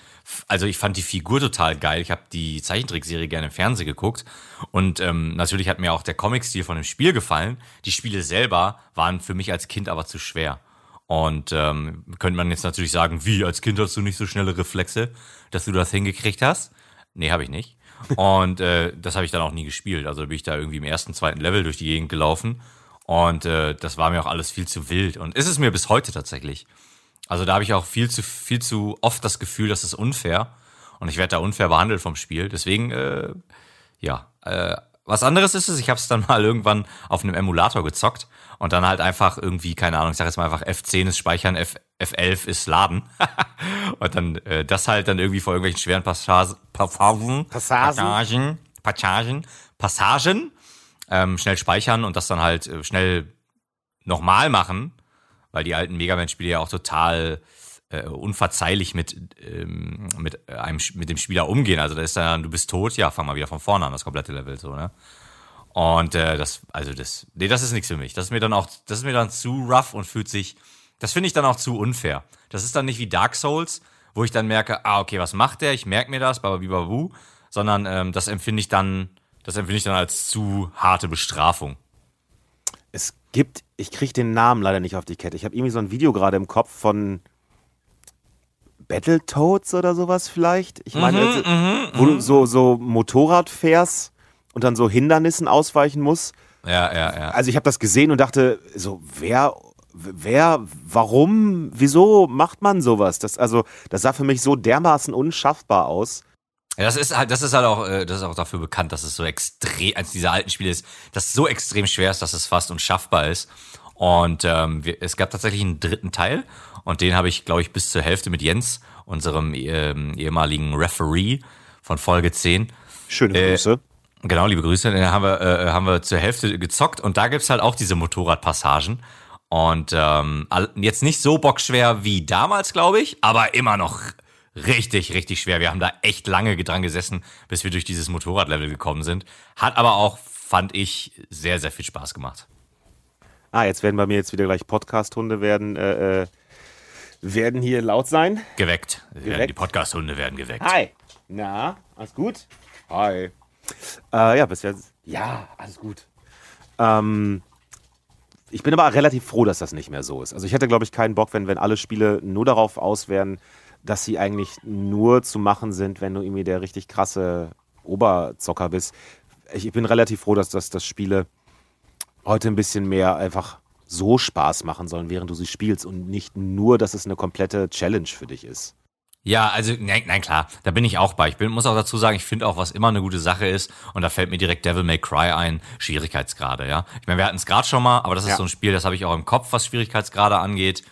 Also ich fand die Figur total geil. Ich habe die Zeichentrickserie gerne im Fernsehen geguckt. Und ähm, natürlich hat mir auch der Comic-Stil von dem Spiel gefallen. Die Spiele selber waren für mich als Kind aber zu schwer. Und ähm, könnte man jetzt natürlich sagen, wie, als Kind hast du nicht so schnelle Reflexe, dass du das hingekriegt hast? Nee, habe ich nicht. Und äh, das habe ich dann auch nie gespielt. Also bin ich da irgendwie im ersten, zweiten Level durch die Gegend gelaufen. Und äh, das war mir auch alles viel zu wild. Und ist es mir bis heute tatsächlich. Also da habe ich auch viel zu, viel zu oft das Gefühl, das ist unfair. Und ich werde da unfair behandelt vom Spiel. Deswegen, äh, ja. Äh, was anderes ist es, ich habe es dann mal irgendwann auf einem Emulator gezockt und dann halt einfach irgendwie, keine Ahnung, ich sage jetzt mal einfach F10 ist Speichern, F, F11 ist Laden. und dann äh, das halt dann irgendwie vor irgendwelchen schweren Passagen, Passagen, Passagen, Passagen, Passagen ähm, schnell speichern und das dann halt äh, schnell nochmal machen, weil die alten Mega Man-Spiele ja auch total äh, unverzeihlich mit, ähm, mit, einem, mit dem Spieler umgehen. Also da ist dann, du bist tot, ja, fang mal wieder von vorne an, das komplette Level so, ne? Und äh, das, also das, nee, das ist nichts für mich. Das ist mir dann auch, das ist mir dann zu rough und fühlt sich, das finde ich dann auch zu unfair. Das ist dann nicht wie Dark Souls, wo ich dann merke, ah, okay, was macht der? Ich merke mir das, bababibabu, sondern ähm, das empfinde ich dann, das empfinde ich dann als zu harte Bestrafung. Es gibt, ich kriege den Namen leider nicht auf die Kette. Ich habe irgendwie so ein Video gerade im Kopf von Battletoads oder sowas vielleicht. Ich meine, Mhm, also, mhm, wo du so, so Motorrad fährst und dann so Hindernissen ausweichen musst. Ja, ja, ja. Also ich habe das gesehen und dachte, so, wer, wer, warum, wieso macht man sowas? Das, also, das sah für mich so dermaßen unschaffbar aus. Ja, das ist halt, das ist halt auch, äh, das ist auch dafür bekannt, dass es so extrem, als diese alten Spiele ist, dass es so extrem schwer ist, dass es fast unschaffbar ist. Und ähm, wir, es gab tatsächlich einen dritten Teil und den habe ich, glaube ich, bis zur Hälfte mit Jens, unserem ähm, ehemaligen Referee von Folge 10. Schöne Äh, Grüße. Genau, liebe Grüße. Den haben wir, äh, haben wir zur Hälfte gezockt und da gibt's halt auch diese Motorradpassagen. Und ähm, jetzt nicht so bockschwer wie damals, glaube ich, aber immer noch richtig, richtig schwer. Wir haben da echt lange dran gesessen, bis wir durch dieses Motorradlevel gekommen sind. Hat aber auch, fand ich, sehr, sehr viel Spaß gemacht. Ah, jetzt werden bei mir jetzt wieder gleich Podcast-Hunde werden, äh, äh, werden hier laut sein. Geweckt. Geweckt? die Podcast-Hunde werden geweckt. Hi. Na, alles gut? Hi. Äh, ja, bisher. Ja, alles gut. Ähm, ich bin aber relativ froh, dass das nicht mehr so ist. Also ich hätte, glaube ich, keinen Bock, wenn, wenn alle Spiele nur darauf aus wären, dass sie eigentlich nur zu machen sind, wenn du irgendwie der richtig krasse Oberzocker bist. Ich, ich bin relativ froh, dass das dass Spiele heute ein bisschen mehr einfach so Spaß machen sollen, während du sie spielst und nicht nur, dass es eine komplette Challenge für dich ist. Ja, also, nein, nein, klar, da bin ich auch bei. Ich bin, muss auch dazu sagen, ich finde auch, was immer eine gute Sache ist, und da fällt mir direkt Devil May Cry ein, Schwierigkeitsgrade, ja. Ich meine, wir hatten es gerade schon mal, aber das ist Ja. so ein Spiel, das habe ich auch im Kopf, was Schwierigkeitsgrade angeht.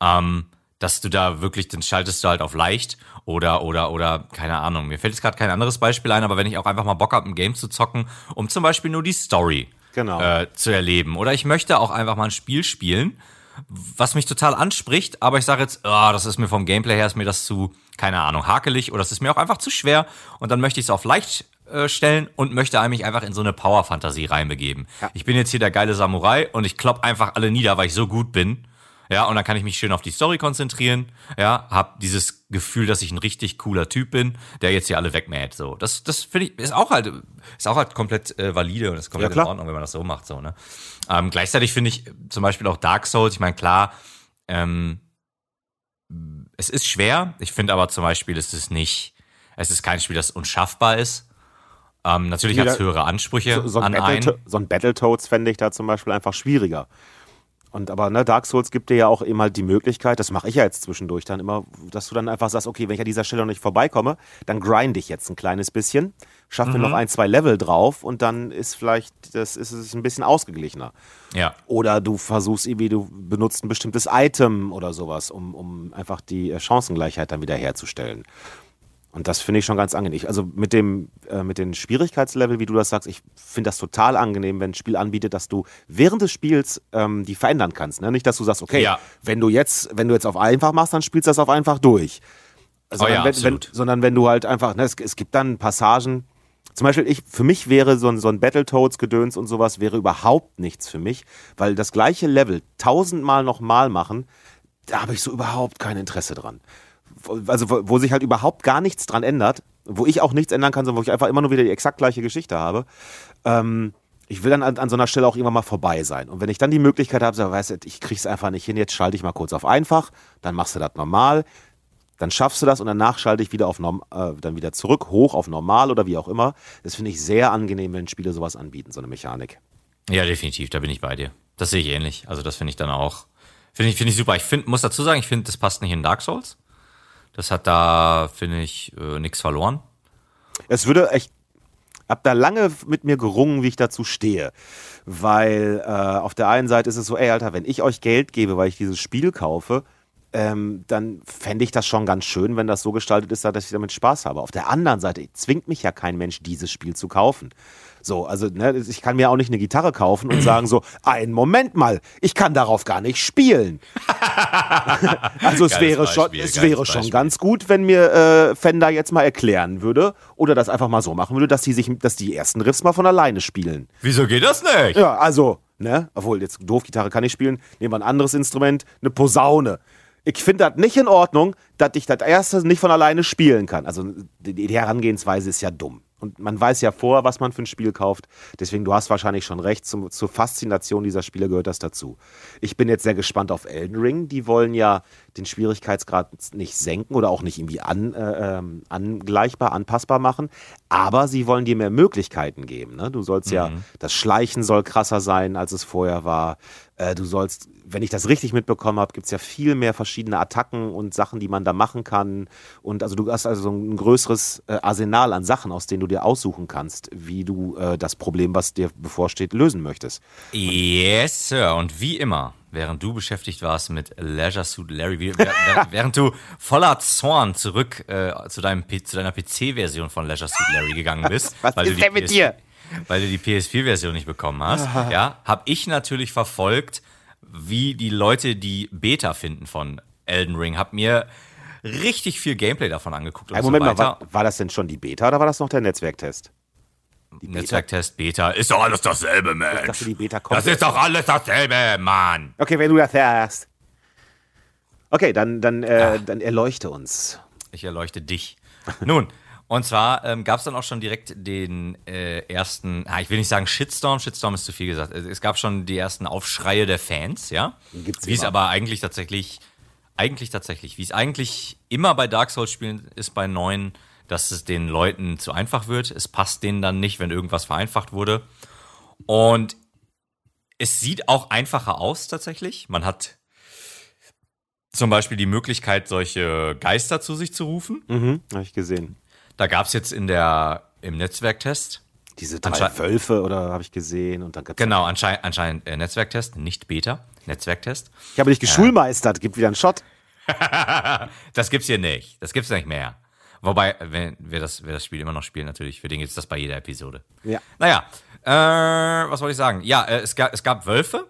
Ähm, dass du da wirklich, dann schaltest du halt auf leicht oder, oder, oder, keine Ahnung. Mir fällt jetzt gerade kein anderes Beispiel ein, aber wenn ich auch einfach mal Bock habe, ein Game zu zocken, um zum Beispiel nur die Story Genau. äh, zu erleben. Oder ich möchte auch einfach mal ein Spiel spielen, was mich total anspricht, aber ich sage jetzt, ah, das ist mir vom Gameplay her, ist mir das zu, keine Ahnung, hakelig oder es ist mir auch einfach zu schwer und dann möchte ich es auf leicht äh, stellen und möchte mich einfach in so eine Power-Fantasie reinbegeben. Ja. Ich bin jetzt hier der geile Samurai und ich klopp einfach alle nieder, weil ich so gut bin. Ja, und dann kann ich mich schön auf die Story konzentrieren. Ja, hab dieses Gefühl, dass ich ein richtig cooler Typ bin, der jetzt hier alle wegmäht. So, das, das finde ich ist auch halt, ist auch halt komplett äh, valide und ist komplett Ja, in Ordnung, wenn man das so macht. So, ne? ähm, gleichzeitig finde ich zum Beispiel auch Dark Souls. Ich meine, klar, ähm, es ist schwer. Ich finde aber zum Beispiel, es ist nicht, es ist kein Spiel, das unschaffbar ist. Ähm, natürlich hat es höhere Ansprüche so, so, ein an einen. Battletoads, so ein Battletoads fände ich da zum Beispiel einfach schwieriger. Und aber ne, Dark Souls gibt dir ja auch eben halt die Möglichkeit, das mache ich ja jetzt zwischendurch dann immer, dass du dann einfach sagst, okay, wenn ich an dieser Stelle noch nicht vorbeikomme, dann grind ich jetzt ein kleines bisschen, schaffe Mhm. mir noch ein, zwei Level drauf und dann ist vielleicht, das ist es ein bisschen ausgeglichener. Ja. Oder du versuchst irgendwie, du benutzt ein bestimmtes Item oder sowas, um, um einfach die äh, Chancengleichheit dann wieder herzustellen. Und das finde ich schon ganz angenehm. Also mit dem äh, mit den Schwierigkeitslevel, wie du das sagst, ich finde das total angenehm, wenn ein Spiel anbietet, dass du während des Spiels ähm, die verändern kannst. Ne? Nicht, dass du sagst, okay, Ja. wenn du jetzt, wenn du jetzt auf einfach machst, dann spielst du das auf einfach durch. Sondern, Oh ja, wenn, wenn, sondern wenn du halt einfach, ne, es, es gibt dann Passagen, zum Beispiel, ich, für mich wäre so ein, so ein Battletoads-Gedöns und sowas wäre überhaupt nichts für mich, weil das gleiche Level tausendmal nochmal machen, da habe ich so überhaupt kein Interesse dran. Also, wo, wo sich halt überhaupt gar nichts dran ändert, wo ich auch nichts ändern kann, sondern wo ich einfach immer nur wieder die exakt gleiche Geschichte habe. Ähm, ich will dann an, an so einer Stelle auch irgendwann mal vorbei sein. Und wenn ich dann die Möglichkeit habe, so, weißt du, ich krieg's einfach nicht hin, jetzt schalte ich mal kurz auf einfach, dann machst du das normal, dann schaffst du das und danach schalte ich wieder auf äh, dann wieder zurück, hoch auf normal oder wie auch immer. Das finde ich sehr angenehm, wenn Spiele sowas anbieten, so eine Mechanik. Ja, definitiv, da bin ich bei dir. Das sehe ich ähnlich. Also das finde ich dann auch, Finde ich, finde ich super. Ich find, muss dazu sagen, ich finde, das passt nicht in Dark Souls. Das hat da, finde ich, äh, nichts verloren. Es würde echt, hab da lange mit mir gerungen, wie ich dazu stehe. Weil äh, auf der einen Seite ist es so, ey, Alter, wenn ich euch Geld gebe, weil ich dieses Spiel kaufe, ähm, dann fände ich das schon ganz schön, wenn das so gestaltet ist, dass ich damit Spaß habe. Auf der anderen Seite zwingt mich ja kein Mensch, dieses Spiel zu kaufen. So, also ne, ich kann mir auch nicht eine Gitarre kaufen und sagen so, einen Moment mal, ich kann darauf gar nicht spielen. also es wäre Beispiel, schon, es wäre schon ganz gut, wenn mir äh, Fender jetzt mal erklären würde oder das einfach mal so machen würde, dass die sich, dass die ersten Riffs mal von alleine spielen. Wieso geht das nicht? Ja, also, ne, obwohl jetzt doof Gitarre kann ich spielen, nehmen wir ein anderes Instrument, eine Posaune ich finde das nicht in Ordnung, dass ich das erste nicht von alleine spielen kann. Also die Herangehensweise ist ja dumm. Und man weiß ja vorher, was man für ein Spiel kauft. Deswegen, du hast wahrscheinlich schon recht, zum, zur Faszination dieser Spiele gehört das dazu. Ich bin jetzt sehr gespannt auf Elden Ring. Die wollen ja den Schwierigkeitsgrad nicht senken oder auch nicht irgendwie an, äh, ähm, angleichbar, anpassbar machen. Aber sie wollen dir mehr Möglichkeiten geben. Ne? Du sollst mhm. ja, das Schleichen soll krasser sein, als es vorher war. Äh, du sollst, wenn ich das richtig mitbekommen habe, gibt es ja viel mehr verschiedene Attacken und Sachen, die man da machen kann. Und also du hast also ein größeres äh, Arsenal an Sachen, aus denen du dir aussuchen kannst, wie du äh, das Problem, was dir bevorsteht, lösen möchtest. Yes, Sir. Und wie immer, während du beschäftigt warst mit Leisure Suit Larry, während du voller Zorn zurück äh, zu, deinem, zu deiner PC-Version von Leisure Suit Larry gegangen bist. Was ist denn mit PS dir? weil du die PS4-Version nicht bekommen hast, ja, habe ich natürlich verfolgt, wie die Leute die Beta finden von Elden Ring. Hab mir richtig viel Gameplay davon angeguckt. Und Moment so mal, war, war, das denn schon die Beta oder war das noch der Netzwerktest? Die Netzwerktest, Beta, ist doch alles dasselbe, Mensch. Dachte, die Beta kommt das ist doch alles dasselbe, Mann. Okay, wenn du das hast. Okay, dann, dann, äh, dann erleuchte uns. Ich erleuchte dich. Nun, und zwar ähm, gab es dann auch schon direkt den äh, ersten, ah, ich will nicht sagen Shitstorm, Shitstorm ist zu viel gesagt. Es gab schon die ersten Aufschreie der Fans, ja. Wie es aber eigentlich tatsächlich, eigentlich tatsächlich, wie es eigentlich immer bei Dark Souls-Spielen ist bei neuen, dass es den Leuten zu einfach wird. Es passt denen dann nicht, wenn irgendwas vereinfacht wurde. Und es sieht auch einfacher aus tatsächlich. Man hat zum Beispiel die Möglichkeit, solche Geister zu sich zu rufen. Mhm, habe ich gesehen. Da gab es jetzt in der, im Netzwerktest. Diese drei Wölfe oder habe ich gesehen und dann Genau, anscheinend, anscheinend äh, Netzwerktest, nicht Beta, Netzwerktest. Ich habe dich geschulmeistert, gibt wieder einen Shot. das gibt's hier nicht. Das gibt's nicht mehr. Wobei, wenn wir das, wir das Spiel immer noch spielen, natürlich, für den gibt es das bei jeder Episode. Ja. Naja, äh, was wollte ich sagen? Ja, äh, es, gab, es gab Wölfe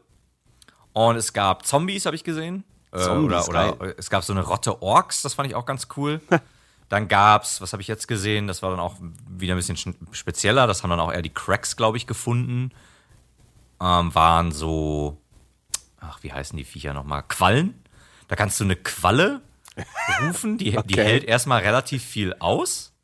und es gab Zombies, habe ich gesehen. Äh, Zombies, oder, oder es gab so eine Rotte Orks, das fand ich auch ganz cool. Dann gab's, was habe ich jetzt gesehen? Das war dann auch wieder ein bisschen spezieller. Das haben dann auch eher die Cracks, glaube ich, gefunden. Ähm, waren so, ach, wie heißen die Viecher nochmal? Quallen. Da kannst du eine Qualle rufen. Die, okay. die hält erstmal relativ viel aus.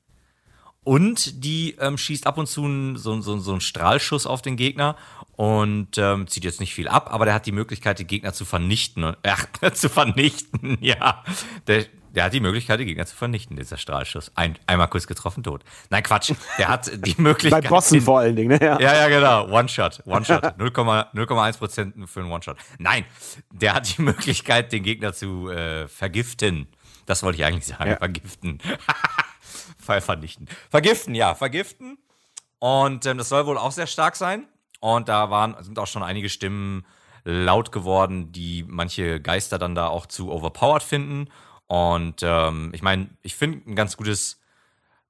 Und die ähm, schießt ab und zu einen, so, so, so einen Strahlschuss auf den Gegner und ähm, zieht jetzt nicht viel ab, aber der hat die Möglichkeit, die Gegner zu vernichten. Ach, zu vernichten, ja. Der, der hat die Möglichkeit, die Gegner zu vernichten, dieser Strahlschuss. Ein, einmal kurz getroffen, tot. Nein, Quatsch. Der hat die Möglichkeit. Bei Bossen vor allen Dingen, ne? Ja, ja, ja genau. One-Shot. One-Shot. 0,1 Prozent für einen One-Shot. Nein, der hat die Möglichkeit, den Gegner zu äh, vergiften. Das wollte ich eigentlich sagen. Ja. Vergiften. Fall vernichten. Vergiften, ja, vergiften. Und ähm, das soll wohl auch sehr stark sein. Und da waren, sind auch schon einige Stimmen laut geworden, die manche Geister dann da auch zu overpowered finden und ähm, ich meine, ich finde ein ganz gutes,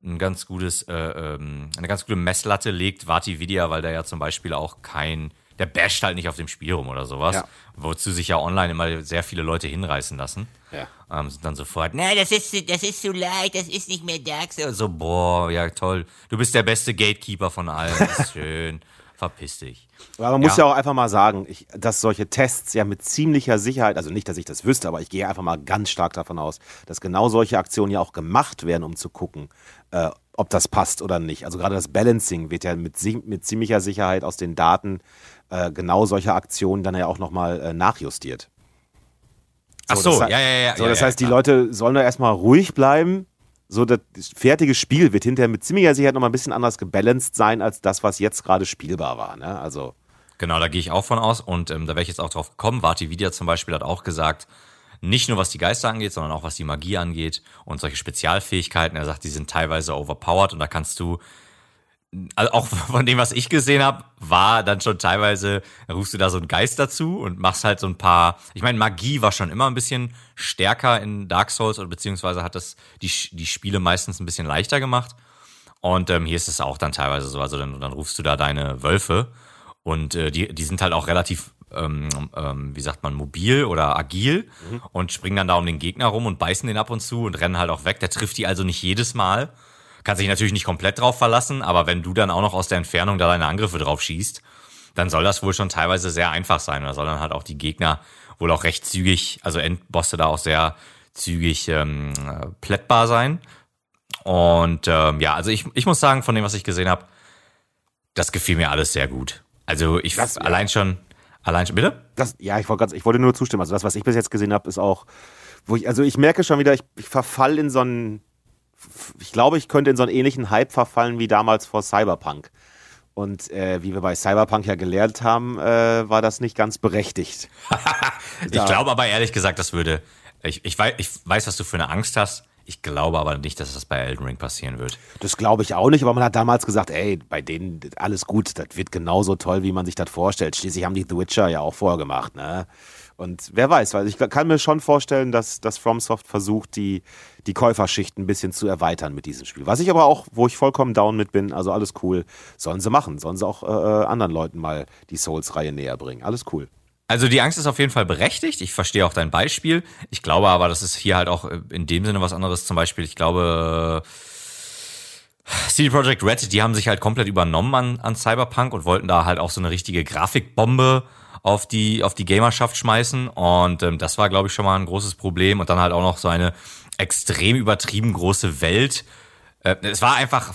ein ganz gutes, äh, ähm, eine ganz gute Messlatte legt Vati Vidya, weil der ja zum Beispiel auch kein, der basht halt nicht auf dem Spiel rum oder sowas, ja. wozu sich ja online immer sehr viele Leute hinreißen lassen. Ja. Ähm, sind dann sofort, na, das ist, das ist zu leicht, das ist nicht mehr Dark Souls. So, boah, ja toll, du bist der beste Gatekeeper von allen, schön verpiss dich. Aber man muss ja auch einfach mal sagen, ich, dass solche Tests ja mit ziemlicher Sicherheit, also nicht, dass ich das wüsste, aber ich gehe einfach mal ganz stark davon aus, dass genau solche Aktionen ja auch gemacht werden, um zu gucken, äh, ob das passt oder nicht. Also gerade das Balancing wird ja mit, mit ziemlicher Sicherheit aus den Daten äh, genau solcher Aktionen dann ja auch nochmal äh, nachjustiert. So, Ach so, das, ja, ja, ja. So, das ja, heißt, die Leute sollen da erstmal ruhig bleiben, so das fertige Spiel wird hinterher mit ziemlicher Sicherheit noch mal ein bisschen anders gebalanced sein als das, was jetzt gerade spielbar war. Ne? Also Genau, da gehe ich auch von aus und ähm, da wäre ich jetzt auch drauf gekommen. Vati Vidya zum Beispiel hat auch gesagt, nicht nur was die Geister angeht, sondern auch was die Magie angeht und solche Spezialfähigkeiten. Er sagt, die sind teilweise overpowered und da kannst du also auch von dem, was ich gesehen habe, war dann schon teilweise, da rufst du da so einen Geist dazu und machst halt so ein paar. Ich meine, Magie war schon immer ein bisschen stärker in Dark Souls oder beziehungsweise hat das die, die Spiele meistens ein bisschen leichter gemacht. Und ähm, hier ist es auch dann teilweise so. Also dann, dann rufst du da deine Wölfe und äh, die, die sind halt auch relativ, ähm, ähm, wie sagt man, mobil oder agil mhm. und springen dann da um den Gegner rum und beißen den ab und zu und rennen halt auch weg. Der trifft die also nicht jedes Mal. Kann sich natürlich nicht komplett drauf verlassen, aber wenn du dann auch noch aus der Entfernung da deine Angriffe drauf schießt, dann soll das wohl schon teilweise sehr einfach sein. Da soll dann halt auch die Gegner wohl auch recht zügig, also Endbosse da auch sehr zügig ähm, plättbar sein. Und ähm, ja, also ich, ich muss sagen, von dem, was ich gesehen habe, das gefiel mir alles sehr gut. Also ich das, allein schon, allein schon, bitte? Das, ja, ich wollte ganz, ich wollte nur zustimmen. Also das, was ich bis jetzt gesehen habe, ist auch, wo ich, also ich merke schon wieder, ich, ich verfall in so einen ich glaube, ich könnte in so einen ähnlichen Hype verfallen wie damals vor Cyberpunk. Und äh, wie wir bei Cyberpunk ja gelernt haben, äh, war das nicht ganz berechtigt. ich glaube aber ehrlich gesagt, das würde. Ich, ich, weiß, ich weiß, was du für eine Angst hast. Ich glaube aber nicht, dass das bei Elden Ring passieren wird. Das glaube ich auch nicht, aber man hat damals gesagt, ey, bei denen alles gut, das wird genauso toll, wie man sich das vorstellt. Schließlich haben die The Witcher ja auch vorgemacht, ne? Und wer weiß, weil ich kann mir schon vorstellen, dass, dass FromSoft versucht, die, die Käuferschicht ein bisschen zu erweitern mit diesem Spiel. Was ich aber auch, wo ich vollkommen down mit bin, also alles cool, sollen sie machen. Sollen sie auch äh, äh, anderen Leuten mal die Souls-Reihe näher bringen. Alles cool. Also die Angst ist auf jeden Fall berechtigt. Ich verstehe auch dein Beispiel. Ich glaube aber, das ist hier halt auch in dem Sinne was anderes. Zum Beispiel, ich glaube, CD Projekt Red, die haben sich halt komplett übernommen an, an Cyberpunk und wollten da halt auch so eine richtige Grafikbombe auf die, auf die Gamerschaft schmeißen. Und ähm, das war, glaube ich, schon mal ein großes Problem. Und dann halt auch noch so eine extrem übertrieben große Welt. Äh, es war einfach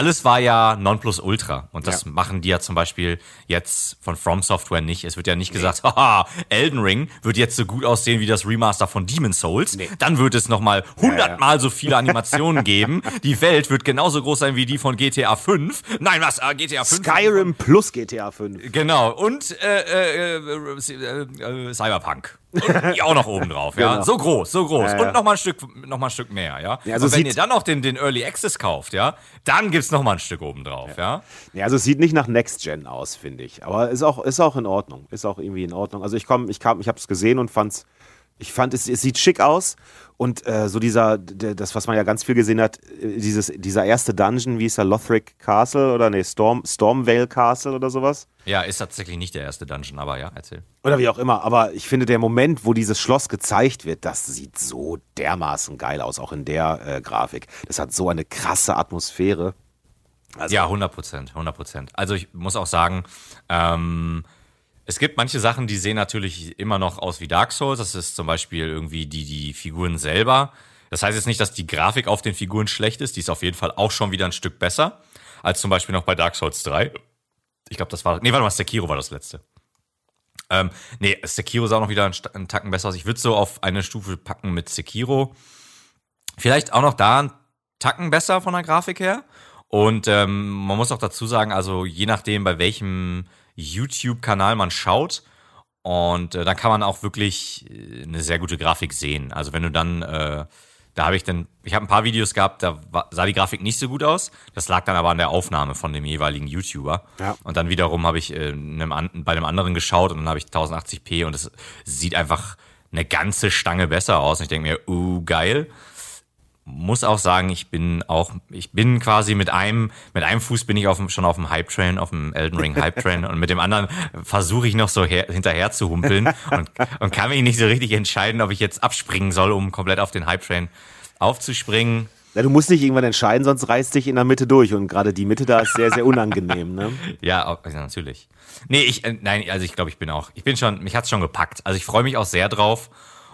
alles war ja Nonplusultra. Und das ja. machen die ja zum Beispiel jetzt von From Software nicht. Es wird ja nicht gesagt, haha, Elden Ring wird jetzt so gut aussehen wie das Remaster von Demon Souls. Nee. Dann wird es nochmal hundertmal ja, ja. so viele Animationen geben. Die Welt wird genauso groß sein wie die von GTA 5. Nein, was? Äh, GTA 5? Skyrim plus GTA 5. Genau. Und äh, äh, äh, äh Cyberpunk. Und die auch noch oben drauf, ja. Genau. So groß, so groß. Ja, ja. Und noch mal ein Stück, noch mal ein Stück mehr, ja. ja also und wenn ihr dann noch den, den Early Access kauft, ja, dann gibt's noch mal ein Stück oben drauf, ja. Ja, also es sieht nicht nach Next Gen aus, finde ich. Aber ist auch, ist auch in Ordnung. Ist auch irgendwie in Ordnung. Also ich komme, ich kam, ich habe es gesehen und fand's, ich fand es, es sieht schick aus und äh, so dieser, das, was man ja ganz viel gesehen hat, äh, dieses, dieser erste Dungeon, wie ist der, Lothric Castle oder nee, Storm, Stormvale Castle oder sowas? Ja, ist tatsächlich nicht der erste Dungeon, aber ja, erzähl. Oder wie auch immer, aber ich finde, der Moment, wo dieses Schloss gezeigt wird, das sieht so dermaßen geil aus, auch in der äh, Grafik. Das hat so eine krasse Atmosphäre. Also, ja, 100 Prozent, 100 Prozent. Also ich muss auch sagen, ähm, es gibt manche Sachen, die sehen natürlich immer noch aus wie Dark Souls. Das ist zum Beispiel irgendwie die, die Figuren selber. Das heißt jetzt nicht, dass die Grafik auf den Figuren schlecht ist. Die ist auf jeden Fall auch schon wieder ein Stück besser als zum Beispiel noch bei Dark Souls 3. Ich glaube, das war. Nee, warte mal, Sekiro war das letzte. Ähm, nee, Sekiro sah auch noch wieder einen, einen Tacken besser aus. Ich würde so auf eine Stufe packen mit Sekiro. Vielleicht auch noch da einen Tacken besser von der Grafik her. Und ähm, man muss auch dazu sagen, also je nachdem, bei welchem YouTube-Kanal man schaut. Und äh, dann kann man auch wirklich äh, eine sehr gute Grafik sehen. Also wenn du dann, äh, da habe ich dann, ich habe ein paar Videos gehabt, da war, sah die Grafik nicht so gut aus. Das lag dann aber an der Aufnahme von dem jeweiligen YouTuber. Ja. Und dann wiederum habe ich äh, einem, bei einem anderen geschaut und dann habe ich 1080p und es sieht einfach eine ganze Stange besser aus. Und ich denke mir, uh, geil muss auch sagen, ich bin auch, ich bin quasi mit einem, mit einem Fuß bin ich auf, schon auf dem Hype Train, auf dem Elden Ring Hype Train und mit dem anderen versuche ich noch so her, hinterher zu humpeln und, und kann mich nicht so richtig entscheiden, ob ich jetzt abspringen soll, um komplett auf den Hype Train aufzuspringen. Ja, du musst dich irgendwann entscheiden, sonst reißt dich in der Mitte durch und gerade die Mitte da ist sehr, sehr unangenehm, ne? ja, natürlich. Nee, ich, äh, nein, also ich glaube, ich bin auch, ich bin schon, mich hat's schon gepackt. Also ich freue mich auch sehr drauf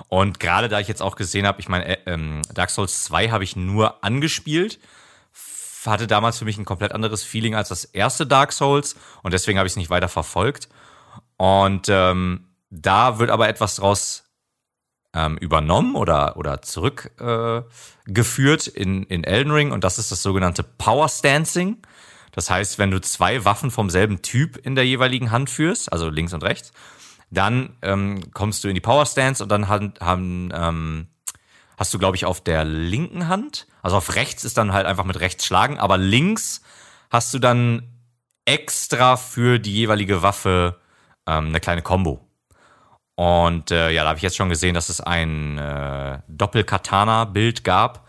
und gerade da ich jetzt auch gesehen habe, ich meine, äh, ähm, Dark Souls 2 habe ich nur angespielt, hatte damals für mich ein komplett anderes Feeling als das erste Dark Souls und deswegen habe ich es nicht weiter verfolgt. Und ähm, da wird aber etwas draus ähm, übernommen oder, oder zurückgeführt äh, in, in Elden Ring und das ist das sogenannte Power Stancing. Das heißt, wenn du zwei Waffen vom selben Typ in der jeweiligen Hand führst, also links und rechts, dann ähm, kommst du in die Power Stance und dann haben, haben ähm, hast du, glaube ich, auf der linken Hand, also auf rechts ist dann halt einfach mit rechts schlagen, aber links hast du dann extra für die jeweilige Waffe ähm, eine kleine Combo. Und äh, ja, da habe ich jetzt schon gesehen, dass es ein äh, Doppel-Katana-Bild gab.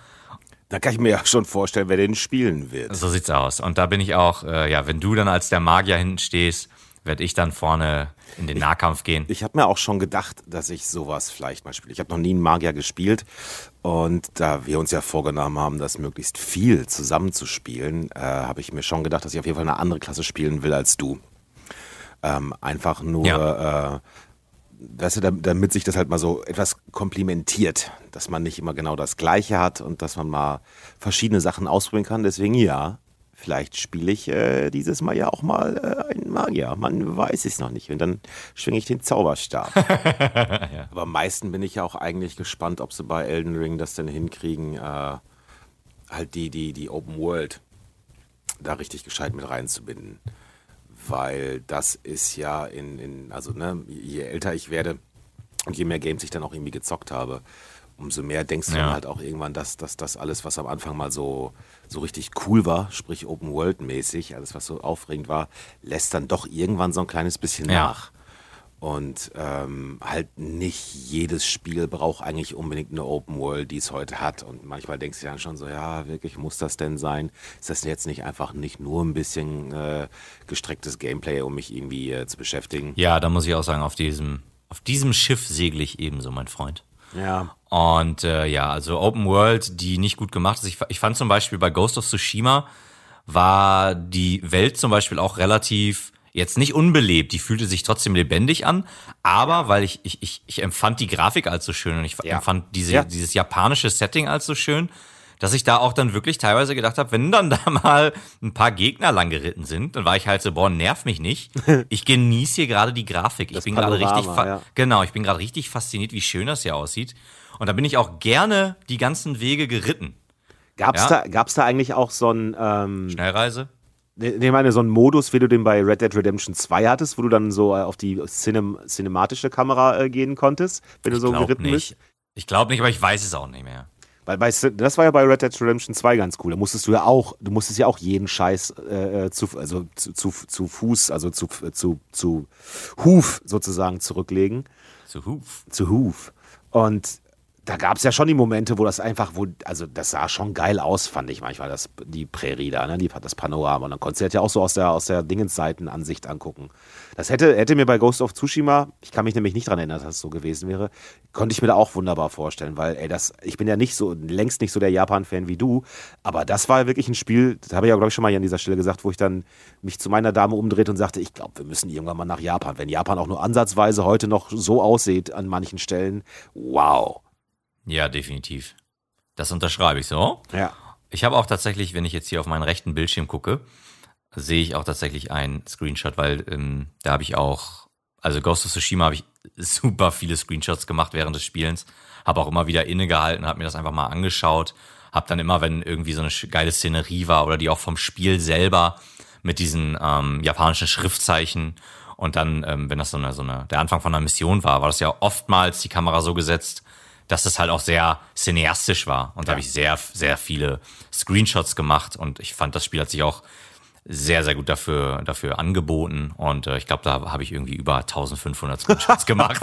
Da kann ich mir ja schon vorstellen, wer den spielen wird. So sieht's aus. Und da bin ich auch, äh, ja, wenn du dann als der Magier hinten stehst, werde ich dann vorne in den Nahkampf gehen. Ich habe mir auch schon gedacht, dass ich sowas vielleicht mal spiele. Ich habe noch nie einen Magier gespielt und da wir uns ja vorgenommen haben, das möglichst viel zusammenzuspielen, äh, habe ich mir schon gedacht, dass ich auf jeden Fall eine andere Klasse spielen will als du. Ähm, einfach nur, ja. äh, weißt du, damit sich das halt mal so etwas komplimentiert, dass man nicht immer genau das Gleiche hat und dass man mal verschiedene Sachen ausprobieren kann. Deswegen ja, vielleicht spiele ich äh, dieses Mal ja auch mal äh, einen Magier. Man weiß es noch nicht. Und dann schwinge ich den Zauberstab. ja. Aber am meisten bin ich ja auch eigentlich gespannt, ob sie bei Elden Ring das denn hinkriegen, äh, halt die, die, die Open World da richtig gescheit mit reinzubinden weil das ist ja in, in also ne, je älter ich werde und je mehr Games ich dann auch irgendwie gezockt habe, umso mehr denkst du ja. dann halt auch irgendwann, dass, das alles, was am Anfang mal so, so richtig cool war, sprich Open World mäßig, alles was so aufregend war, lässt dann doch irgendwann so ein kleines bisschen ja. nach. Und ähm, halt nicht jedes Spiel braucht eigentlich unbedingt eine Open World, die es heute hat. Und manchmal denkst du dann schon so, ja, wirklich, muss das denn sein? Ist das jetzt nicht einfach nicht nur ein bisschen äh, gestrecktes Gameplay, um mich irgendwie äh, zu beschäftigen? Ja, da muss ich auch sagen, auf diesem, auf diesem Schiff segle ich ebenso, mein Freund. Ja. Und äh, ja, also Open World, die nicht gut gemacht ist. Ich, ich fand zum Beispiel bei Ghost of Tsushima war die Welt zum Beispiel auch relativ jetzt nicht unbelebt, die fühlte sich trotzdem lebendig an, aber weil ich, ich, ich, ich empfand die Grafik als so schön und ich ja. empfand diese, ja. dieses japanische Setting als so schön, dass ich da auch dann wirklich teilweise gedacht habe, wenn dann da mal ein paar Gegner lang geritten sind, dann war ich halt so, boah, nerv mich nicht. Ich genieße hier gerade die Grafik. Ich bin gerade richtig, ja. genau, ich bin gerade richtig fasziniert, wie schön das hier aussieht. Und da bin ich auch gerne die ganzen Wege geritten. Gab's ja? da, gab's da eigentlich auch so ein ähm, Schnellreise? Ich meine, so ein Modus, wie du den bei Red Dead Redemption 2 hattest, wo du dann so äh, auf die Cinem cinematische Kamera äh, gehen konntest, wenn ich du so geritten nicht. bist? Ich glaube nicht, aber ich weiß es auch nicht mehr. Weil bei, das war ja bei Red Dead Redemption 2 ganz cool. Da musstest du ja auch, du musstest ja auch jeden Scheiß äh, äh zu, also zu, zu, zu Fuß, also zu, zu, zu Huf sozusagen zurücklegen. Zu Huf. Zu Huf. Und da gab es ja schon die Momente, wo das einfach, wo, also das sah schon geil aus, fand ich manchmal, das, die Prärie da, ne? die, das Panorama. Und dann konntest du das ja auch so aus der, aus der Dingensseitenansicht angucken. Das hätte, hätte mir bei Ghost of Tsushima, ich kann mich nämlich nicht daran erinnern, dass es so gewesen wäre, konnte ich mir da auch wunderbar vorstellen, weil, ey, das, ich bin ja nicht so, längst nicht so der Japan-Fan wie du, aber das war wirklich ein Spiel, das habe ich ja, glaube ich, schon mal hier an dieser Stelle gesagt, wo ich dann mich zu meiner Dame umdreht und sagte, ich glaube, wir müssen irgendwann mal nach Japan. Wenn Japan auch nur ansatzweise heute noch so aussieht an manchen Stellen, wow. Ja, definitiv. Das unterschreibe ich so. Ja. Ich habe auch tatsächlich, wenn ich jetzt hier auf meinen rechten Bildschirm gucke, sehe ich auch tatsächlich einen Screenshot, weil ähm, da habe ich auch, also Ghost of Tsushima habe ich super viele Screenshots gemacht während des Spielens, habe auch immer wieder innegehalten, habe mir das einfach mal angeschaut, habe dann immer, wenn irgendwie so eine geile Szenerie war oder die auch vom Spiel selber mit diesen ähm, japanischen Schriftzeichen und dann, ähm, wenn das so eine, so eine, der Anfang von einer Mission war, war das ja oftmals die Kamera so gesetzt, dass es halt auch sehr cineastisch war. Und ja. da habe ich sehr, sehr viele Screenshots gemacht und ich fand, das Spiel hat sich auch sehr, sehr gut dafür, dafür angeboten. Und äh, ich glaube, da habe ich irgendwie über 1500 Screenshots gemacht.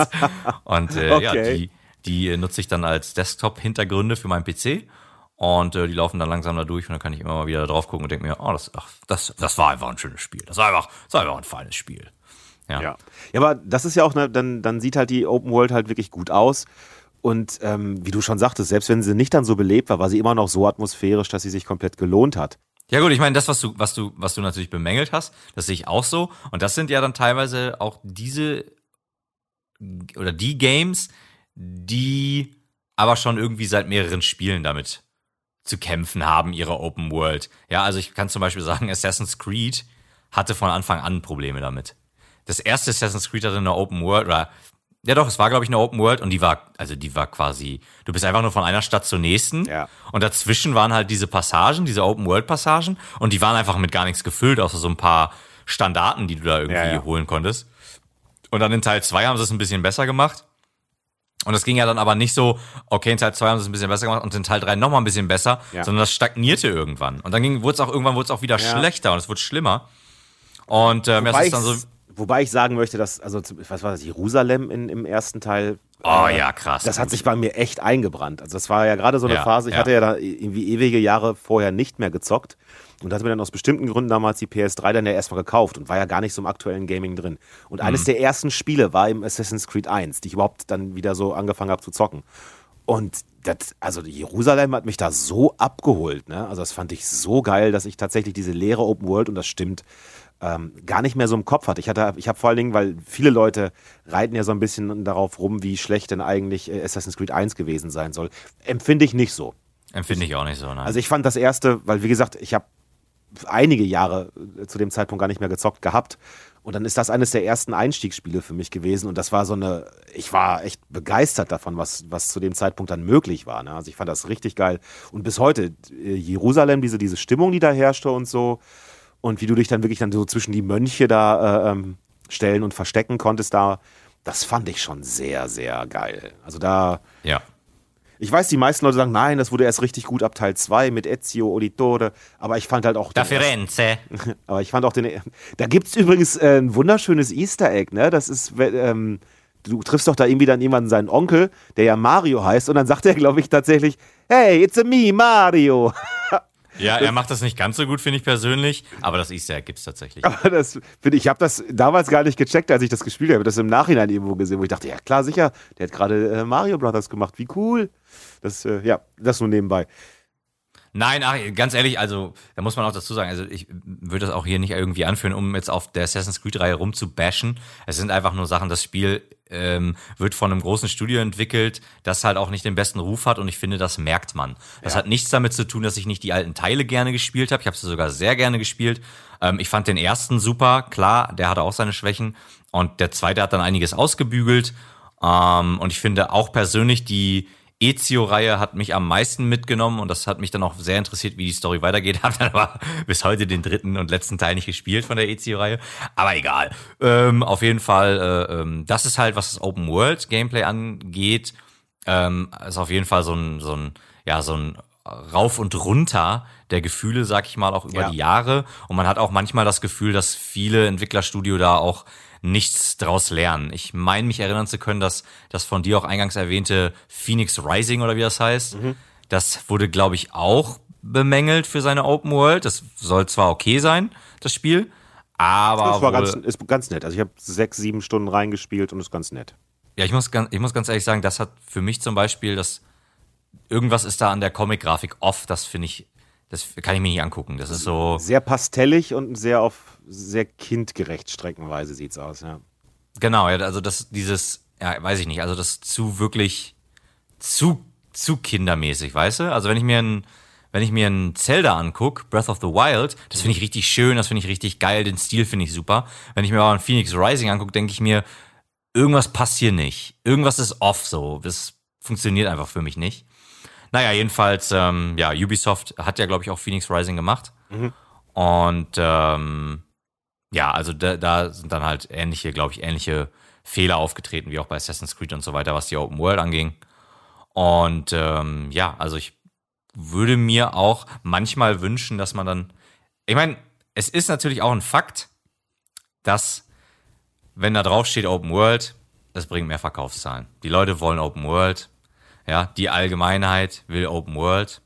Und äh, okay. ja, die, die nutze ich dann als Desktop-Hintergründe für meinen PC. Und äh, die laufen dann langsam da durch und dann kann ich immer mal wieder drauf gucken und denke mir, oh, das, ach, das, das war einfach ein schönes Spiel. Das war einfach, das war einfach ein feines Spiel. Ja. ja. ja. aber das ist ja auch, ne, dann, dann sieht halt die Open World halt wirklich gut aus. Und ähm, wie du schon sagtest, selbst wenn sie nicht dann so belebt war, war sie immer noch so atmosphärisch, dass sie sich komplett gelohnt hat. Ja gut, ich meine, das, was du, was du, was du natürlich bemängelt hast, das sehe ich auch so. Und das sind ja dann teilweise auch diese oder die Games, die aber schon irgendwie seit mehreren Spielen damit zu kämpfen haben, ihre Open World. Ja, also ich kann zum Beispiel sagen, Assassin's Creed hatte von Anfang an Probleme damit. Das erste Assassin's Creed hatte eine Open World, oder Ja, doch, es war, glaube ich, eine Open World und die war, also die war quasi, du bist einfach nur von einer Stadt zur nächsten. Ja. Und dazwischen waren halt diese Passagen, diese Open World Passagen und die waren einfach mit gar nichts gefüllt, außer so ein paar Standarten, die du da irgendwie Ja, ja. holen konntest. Und dann in Teil 2 haben sie es ein bisschen besser gemacht. Und das ging ja dann aber nicht so, okay, in Teil 2 haben sie es ein bisschen besser gemacht und in Teil 3 nochmal ein bisschen besser, Ja. sondern das stagnierte irgendwann. Und dann ging, wurde es auch irgendwann wurde es auch wieder Ja. schlechter und es wurde schlimmer. Und ähm, es Wobei ist dann so, wobei ich sagen möchte, dass, also, was war das, Jerusalem in, im ersten Teil. oh äh, ja, krass. Das hat sich bei mir echt eingebrannt. Also das war ja gerade so eine Ja, Phase, ich ja. hatte ja da irgendwie ewige Jahre vorher nicht mehr gezockt und hatte mir dann aus bestimmten Gründen damals die PS3 dann ja erstmal gekauft und war ja gar nicht so im aktuellen Gaming drin. Und eines Mhm. der ersten Spiele war im Assassin's Creed 1, die ich überhaupt dann wieder so angefangen habe zu zocken. Und das, also Jerusalem hat mich da so abgeholt, ne? Also das fand ich so geil, dass ich tatsächlich diese leere Open World, und das stimmt, ähm, gar nicht mehr so im Kopf hatte. Ich hatte, ich habe vor allen Dingen, weil viele Leute reiten ja so ein bisschen darauf rum, wie schlecht denn eigentlich äh, Assassin's Creed 1 gewesen sein soll. Empfinde ich nicht so. Empfinde ich auch nicht so, ne? Also ich fand das erste, weil wie gesagt, ich habe einige Jahre äh, zu dem Zeitpunkt gar nicht mehr gezockt gehabt. Und dann ist das eines der ersten Einstiegsspiele für mich gewesen. Und das war so eine, ich war echt begeistert davon, was, was zu dem Zeitpunkt dann möglich war. Ne? Also ich fand das richtig geil. Und bis heute, äh, Jerusalem, diese, diese Stimmung, die da herrschte und so. Und wie du dich dann wirklich dann so zwischen die Mönche da äh, ähm, stellen und verstecken konntest, da, das fand ich schon sehr, sehr geil. Also da, ja. ich weiß, die meisten Leute sagen, nein, das wurde erst richtig gut ab Teil 2 mit Ezio Auditore, aber ich fand halt auch. Da den Firenze. aber ich fand auch den. Da gibt es übrigens äh, ein wunderschönes Easter Egg, ne? Das ist. Ähm, du triffst doch da irgendwie dann jemanden, seinen Onkel, der ja Mario heißt, und dann sagt er, glaube ich, tatsächlich: Hey, it's a me, Mario. Ja, er macht das nicht ganz so gut, finde ich persönlich, aber das Easter Egg gibt's tatsächlich. Aber das finde ich, ich habe das damals gar nicht gecheckt, als ich das gespielt habe. Ich habe das im Nachhinein irgendwo gesehen, wo ich dachte, ja klar, sicher, der hat gerade äh, Mario Brothers gemacht, wie cool. Das, äh, ja, das nur nebenbei. Nein, ach, ganz ehrlich, also da muss man auch dazu sagen, also ich würde das auch hier nicht irgendwie anführen, um jetzt auf der Assassin's Creed-Reihe rumzubashen. Es sind einfach nur Sachen, das Spiel ähm, wird von einem großen Studio entwickelt, das halt auch nicht den besten Ruf hat und ich finde, das merkt man. Das hat nichts damit zu tun, dass ich nicht die alten Teile gerne gespielt habe. Ich habe sie sogar sehr gerne gespielt. Ähm, ich fand den ersten super, klar, der hatte auch seine Schwächen und der zweite hat dann einiges ausgebügelt. Ähm, und ich finde auch persönlich die Ezio-Reihe hat mich am meisten mitgenommen und das hat mich dann auch sehr interessiert, wie die Story weitergeht. Habe dann aber bis heute den dritten und letzten Teil nicht gespielt von der Ezio-Reihe. Aber egal. Ähm, auf jeden Fall, äh, ähm, das ist halt, was das Open World Gameplay angeht, ähm, ist auf jeden Fall so ein, so ein, ja, so ein Rauf und runter der Gefühle, sag ich mal, auch über Ja. die Jahre. Und man hat auch manchmal das Gefühl, dass viele Entwicklerstudio da auch nichts draus lernen. Ich meine, mich erinnern zu können, dass das von dir auch eingangs erwähnte Phoenix Rising oder wie das heißt, Mhm. das wurde, glaube ich, auch bemängelt für seine Open World. Das soll zwar okay sein, das Spiel, aber Das war ganz, ist ganz nett. Also ich habe sechs, sieben Stunden reingespielt und ist ganz nett. Ja, ich muss, ganz, ich muss ganz ehrlich sagen, das hat für mich zum Beispiel, das irgendwas ist da an der Comic-Grafik off, das finde ich, das kann ich mir nicht angucken. Das ist so, Sehr pastellig und sehr auf sehr kindgerecht streckenweise sieht's aus, ja. genau, ja, also das, dieses, ja, weiß ich nicht, also das zu wirklich, zu, zu kindermäßig, weißt du? Also wenn ich mir ein, wenn ich mir ein Zelda anguck, Breath of the Wild, das finde ich richtig schön, das finde ich richtig geil, den Stil finde ich super. Wenn ich mir aber ein Phoenix Rising angucke, denke ich mir, irgendwas passt hier nicht. Irgendwas ist off so. Das funktioniert einfach für mich nicht. Naja, jedenfalls, ähm, ja, Ubisoft hat ja, glaube ich, auch Phoenix Rising gemacht. Und ähm, ja, also da, da sind dann halt ähnliche, glaube ich, ähnliche Fehler aufgetreten, wie auch bei Assassin's Creed und so weiter, was die Open World anging. Und ähm, ja, also ich würde mir auch manchmal wünschen, dass man dann. Ich meine, es ist natürlich auch ein Fakt, dass, wenn da drauf steht Open World, das bringt mehr Verkaufszahlen. Die Leute wollen Open World. Ja, die Allgemeinheit will Open World.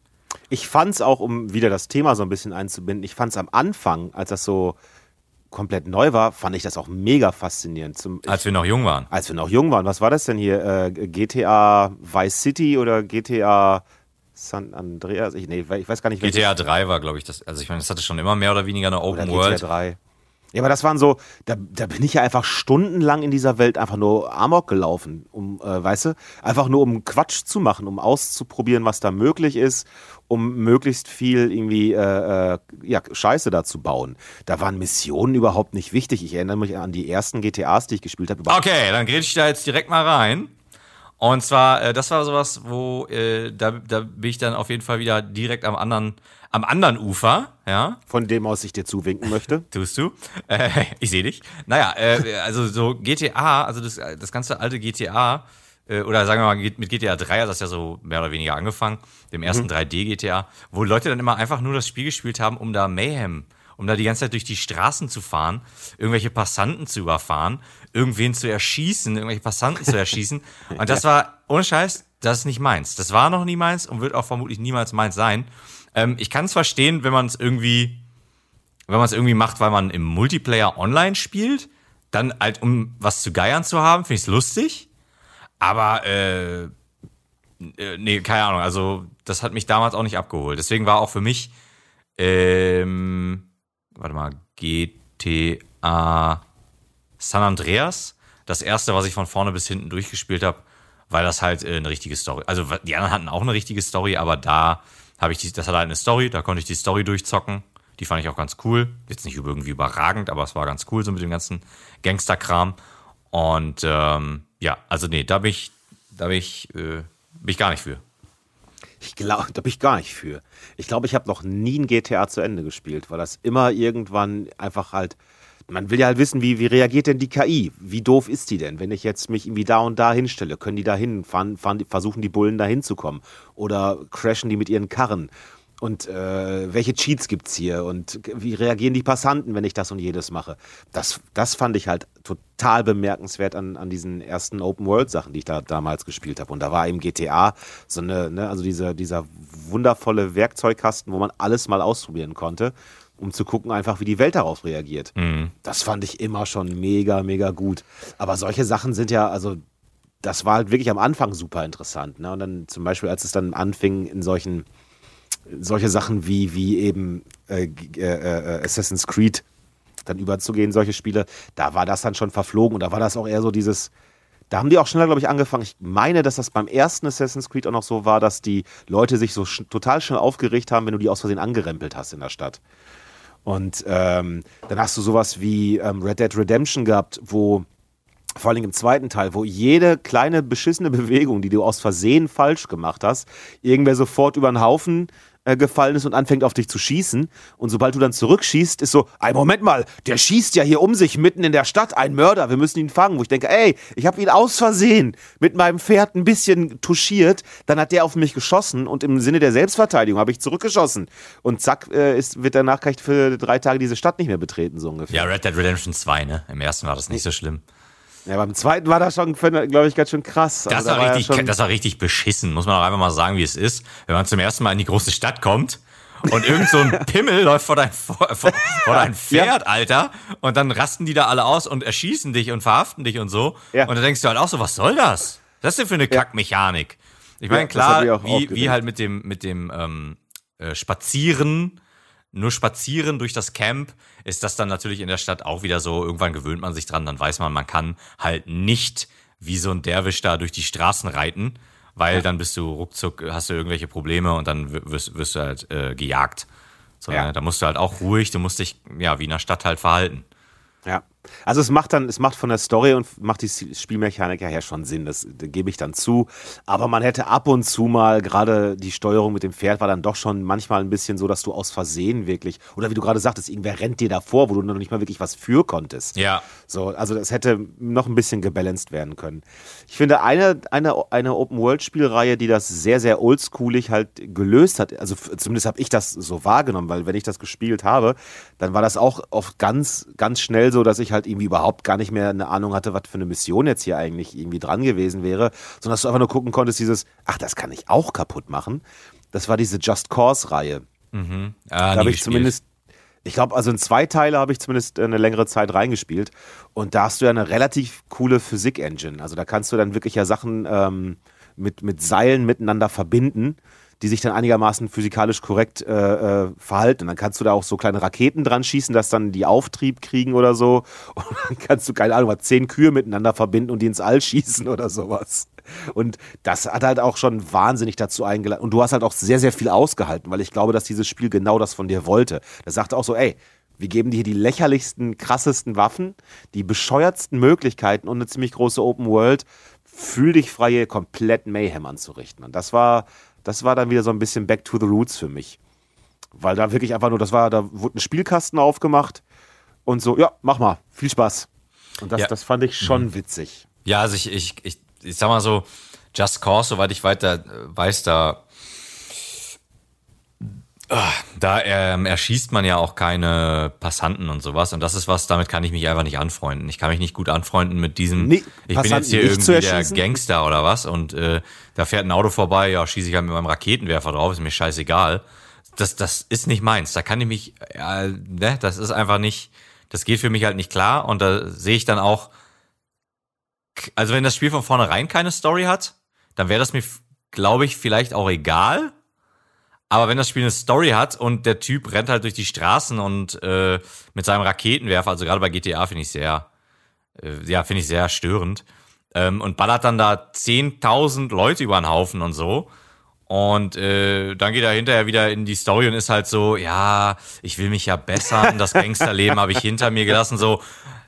Ich fand's auch, um wieder das Thema so ein bisschen einzubinden, ich fand's am Anfang, als das so komplett neu war, fand ich das auch mega faszinierend. Zum, ich, Als wir noch jung waren. als wir noch jung waren. Was war das denn hier? Äh, GTA Vice City oder GTA San Andreas? Ich, nee, ich weiß gar nicht. welches- GTA 3 war, glaube ich, das. Also ich meine, das hatte schon immer mehr oder weniger eine oder Open GTA World. 3. Ja, aber das waren so, da, da bin ich ja einfach stundenlang in dieser Welt einfach nur Amok gelaufen, um, äh, weißt du, einfach nur um Quatsch zu machen, um auszuprobieren, was da möglich ist, um möglichst viel irgendwie äh, äh, ja, Scheiße da zu bauen. Da waren Missionen überhaupt nicht wichtig. Ich erinnere mich an die ersten GTAs, die ich gespielt habe. Okay, dann grätsch ich da jetzt direkt mal rein. Und zwar, äh, das war sowas, wo äh, da, da bin ich dann auf jeden Fall wieder direkt am anderen, am anderen Ufer, ja. Von dem aus ich dir zuwinken möchte. Tust du? Äh, ich sehe dich. Naja, äh, also so GTA, also das, das ganze alte GTA, äh, oder sagen wir mal mit GTA 3 hat das ja so mehr oder weniger angefangen, dem ersten mhm. 3D GTA, wo Leute dann immer einfach nur das Spiel gespielt haben, um da Mayhem um da die ganze Zeit durch die Straßen zu fahren, irgendwelche Passanten zu überfahren, irgendwen zu erschießen, irgendwelche Passanten zu erschießen. Und das war, ohne Scheiß, das ist nicht meins. Das war noch nie meins und wird auch vermutlich niemals meins sein. Ähm, ich kann es verstehen, wenn man es irgendwie, wenn man es irgendwie macht, weil man im Multiplayer online spielt, dann halt, um was zu geiern zu haben, finde ich es lustig. Aber, äh, äh, nee, keine Ahnung, also das hat mich damals auch nicht abgeholt. Deswegen war auch für mich, ähm, warte mal, GTA San Andreas. Das erste, was ich von vorne bis hinten durchgespielt habe, weil das halt äh, eine richtige Story. Also die anderen hatten auch eine richtige Story, aber da habe ich die, das hat halt eine Story, da konnte ich die Story durchzocken. Die fand ich auch ganz cool. Jetzt nicht irgendwie überragend, aber es war ganz cool, so mit dem ganzen Gangsterkram. Und ähm, ja, also nee, da bin ich, da bin ich, äh, bin ich gar nicht für. Ich glaube, da bin ich gar nicht für. Ich glaube, ich habe noch nie ein GTA zu Ende gespielt, weil das immer irgendwann einfach halt. Man will ja halt wissen, wie, wie reagiert denn die KI? Wie doof ist die denn? Wenn ich jetzt mich irgendwie da und da hinstelle, können die da hin, versuchen die Bullen da hinzukommen? Oder crashen die mit ihren Karren? Und äh, welche Cheats gibt es hier? Und wie reagieren die Passanten, wenn ich das und jedes mache? Das, das fand ich halt total bemerkenswert an, an diesen ersten Open-World-Sachen, die ich da damals gespielt habe. Und da war eben GTA so eine, ne, also diese, dieser wundervolle Werkzeugkasten, wo man alles mal ausprobieren konnte, um zu gucken, einfach wie die Welt darauf reagiert. Mhm. Das fand ich immer schon mega, mega gut. Aber solche Sachen sind ja, also das war halt wirklich am Anfang super interessant. Ne? Und dann zum Beispiel, als es dann anfing in solchen solche Sachen wie, wie eben äh, äh, äh, Assassin's Creed dann überzugehen, solche Spiele, da war das dann schon verflogen und da war das auch eher so dieses, da haben die auch schneller, glaube ich, angefangen. Ich meine, dass das beim ersten Assassin's Creed auch noch so war, dass die Leute sich so sch total schnell aufgeregt haben, wenn du die aus Versehen angerempelt hast in der Stadt. Und ähm, dann hast du sowas wie ähm, Red Dead Redemption gehabt, wo vor allem im zweiten Teil, wo jede kleine beschissene Bewegung, die du aus Versehen falsch gemacht hast, irgendwer sofort über den Haufen äh, gefallen ist und anfängt auf dich zu schießen. Und sobald du dann zurückschießt, ist so, ein Moment mal, der schießt ja hier um sich mitten in der Stadt, ein Mörder, wir müssen ihn fangen. Wo ich denke, ey, ich habe ihn aus Versehen mit meinem Pferd ein bisschen touchiert, dann hat der auf mich geschossen und im Sinne der Selbstverteidigung habe ich zurückgeschossen. Und zack, äh, ist, wird danach kann ich für drei Tage diese Stadt nicht mehr betreten, so ungefähr. Ja, Red Dead Redemption 2, ne? Im ersten war das nicht so schlimm. Ja, beim zweiten war das schon, glaube ich, ganz schön krass. Das, also, war da richtig, ja das war richtig beschissen, muss man auch einfach mal sagen, wie es ist. Wenn man zum ersten Mal in die große Stadt kommt und irgend so ein Pimmel läuft vor dein, vor, vor, vor dein Pferd, ja. Alter, und dann rasten die da alle aus und erschießen dich und verhaften dich und so. Ja. Und dann denkst du halt auch so, was soll das? Was ist denn für eine Kackmechanik? Ich meine, klar, wie, wie halt mit dem, mit dem ähm, äh, Spazieren nur spazieren durch das Camp ist das dann natürlich in der Stadt auch wieder so. Irgendwann gewöhnt man sich dran, dann weiß man, man kann halt nicht wie so ein Derwisch da durch die Straßen reiten, weil ja. dann bist du ruckzuck, hast du irgendwelche Probleme und dann wirst, wirst du halt äh, gejagt. So, ja. ne? Da musst du halt auch ruhig, du musst dich ja wie in der Stadt halt verhalten. Ja. Also es macht dann, es macht von der Story und macht die Spielmechanik ja her schon Sinn, das, das gebe ich dann zu. Aber man hätte ab und zu mal, gerade die Steuerung mit dem Pferd war dann doch schon manchmal ein bisschen so, dass du aus Versehen wirklich, oder wie du gerade sagtest, irgendwer rennt dir davor, wo du noch nicht mal wirklich was für konntest. Ja. So, also das hätte noch ein bisschen gebalanced werden können. Ich finde, eine, eine, eine Open-World-Spielreihe, die das sehr, sehr oldschoolig halt gelöst hat, also zumindest habe ich das so wahrgenommen, weil wenn ich das gespielt habe, dann war das auch oft ganz, ganz schnell so, dass ich halt irgendwie überhaupt gar nicht mehr eine Ahnung hatte, was für eine Mission jetzt hier eigentlich irgendwie dran gewesen wäre, sondern dass du einfach nur gucken konntest, dieses, ach, das kann ich auch kaputt machen. Das war diese Just Cause-Reihe. Mhm. Ah, da habe ich zumindest, ich glaube, also in zwei Teile habe ich zumindest eine längere Zeit reingespielt. Und da hast du ja eine relativ coole Physik-Engine. Also da kannst du dann wirklich ja Sachen ähm, mit, mit Seilen miteinander verbinden die sich dann einigermaßen physikalisch korrekt äh, äh, verhalten. Und dann kannst du da auch so kleine Raketen dran schießen, dass dann die Auftrieb kriegen oder so. Und dann kannst du, keine Ahnung, mal zehn Kühe miteinander verbinden und die ins All schießen oder sowas. Und das hat halt auch schon wahnsinnig dazu eingeladen. Und du hast halt auch sehr, sehr viel ausgehalten, weil ich glaube, dass dieses Spiel genau das von dir wollte. Das sagte auch so, ey, wir geben dir hier die lächerlichsten, krassesten Waffen, die bescheuertsten Möglichkeiten und eine ziemlich große Open World. Fühl dich frei, hier komplett Mayhem anzurichten. Und das war, das war dann wieder so ein bisschen Back to the Roots für mich. Weil da wirklich einfach nur, das war, da wurde ein Spielkasten aufgemacht und so, ja, mach mal, viel Spaß. Und das, ja. das fand ich schon mhm. witzig. Ja, also ich, ich, ich, ich sag mal so, Just Cause, soweit ich weiter weiß, da da ähm, erschießt man ja auch keine Passanten und sowas. Und das ist was, damit kann ich mich einfach nicht anfreunden. Ich kann mich nicht gut anfreunden mit diesem, nee, ich bin jetzt hier irgendwie der Gangster oder was und äh, da fährt ein Auto vorbei, ja, schieße ich halt mit meinem Raketenwerfer drauf, ist mir scheißegal. Das, das ist nicht meins. Da kann ich mich, ja, ne, das ist einfach nicht, das geht für mich halt nicht klar. Und da sehe ich dann auch, also wenn das Spiel von vornherein keine Story hat, dann wäre das mir, glaube ich, vielleicht auch egal aber wenn das Spiel eine Story hat und der Typ rennt halt durch die Straßen und äh, mit seinem Raketenwerfer, also gerade bei GTA finde ich sehr, äh, ja, finde ich sehr störend, ähm, und ballert dann da 10.000 Leute über den Haufen und so. Und äh, dann geht er hinterher wieder in die Story und ist halt so, ja, ich will mich ja bessern, das Gangsterleben habe ich hinter mir gelassen, so,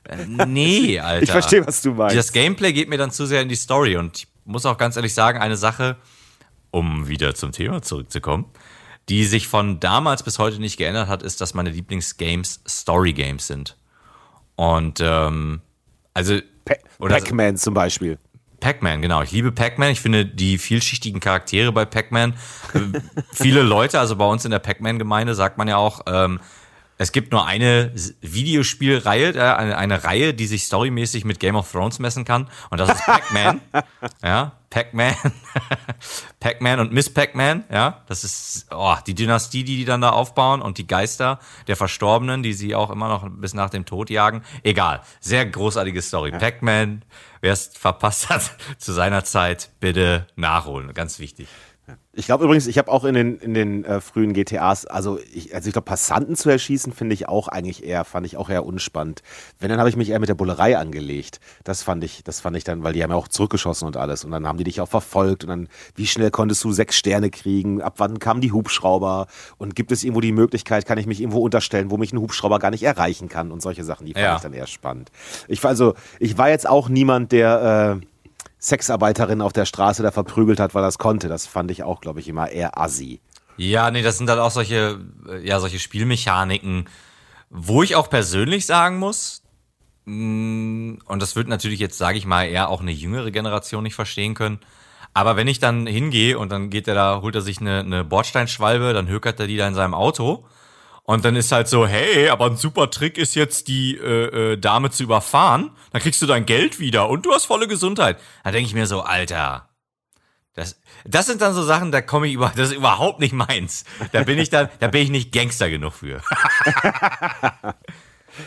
äh, nee, Alter. Ich verstehe, was du meinst. Das Gameplay geht mir dann zu sehr in die Story und ich muss auch ganz ehrlich sagen, eine Sache, um wieder zum Thema zurückzukommen, die sich von damals bis heute nicht geändert hat, ist, dass meine Lieblingsgames Story Games sind. Und ähm, also Pac-Man zum Beispiel. Pac-Man, genau. Ich liebe Pac-Man. Ich finde die vielschichtigen Charaktere bei Pac-Man. Äh, viele Leute, also bei uns in der Pac-Man-Gemeinde sagt man ja auch, ähm, es gibt nur eine Videospielreihe, äh, eine, eine Reihe, die sich storymäßig mit Game of Thrones messen kann. Und das ist Pac-Man. ja, Pac-Man. Pac-Man und Miss Pac-Man. Ja, das ist oh, die Dynastie, die die dann da aufbauen und die Geister der Verstorbenen, die sie auch immer noch bis nach dem Tod jagen. Egal. Sehr großartige Story. Ja. Pac-Man, wer es verpasst hat zu seiner Zeit, bitte nachholen. Ganz wichtig. Ich glaube übrigens, ich habe auch in den, in den äh, frühen GTAs, also ich, also ich glaube, Passanten zu erschießen, finde ich auch eigentlich eher, fand ich auch eher unspannend. Wenn, dann habe ich mich eher mit der Bullerei angelegt. Das fand ich, das fand ich dann, weil die haben ja auch zurückgeschossen und alles. Und dann haben die dich auch verfolgt und dann, wie schnell konntest du sechs Sterne kriegen? Ab wann kamen die Hubschrauber? Und gibt es irgendwo die Möglichkeit, kann ich mich irgendwo unterstellen, wo mich ein Hubschrauber gar nicht erreichen kann und solche Sachen, die fand ja. ich dann eher spannend. Ich war also, ich war jetzt auch niemand, der äh, Sexarbeiterin auf der Straße da verprügelt hat, weil es konnte. Das fand ich auch, glaube ich, immer eher assi. Ja, nee, das sind dann auch solche, äh, ja, solche Spielmechaniken, wo ich auch persönlich sagen muss, mm, und das wird natürlich jetzt, sage ich mal, eher auch eine jüngere Generation nicht verstehen können. Aber wenn ich dann hingehe und dann geht er da, holt er sich eine, eine Bordsteinschwalbe, dann hökert er die da in seinem Auto und dann ist halt so, hey, aber ein super Trick ist jetzt, die äh, äh, Dame zu überfahren. Dann kriegst du dein Geld wieder und du hast volle Gesundheit. Da denke ich mir so, Alter, das, das sind dann so Sachen, da komme ich über, das ist überhaupt nicht meins. Da bin ich dann, da bin ich nicht Gangster genug für.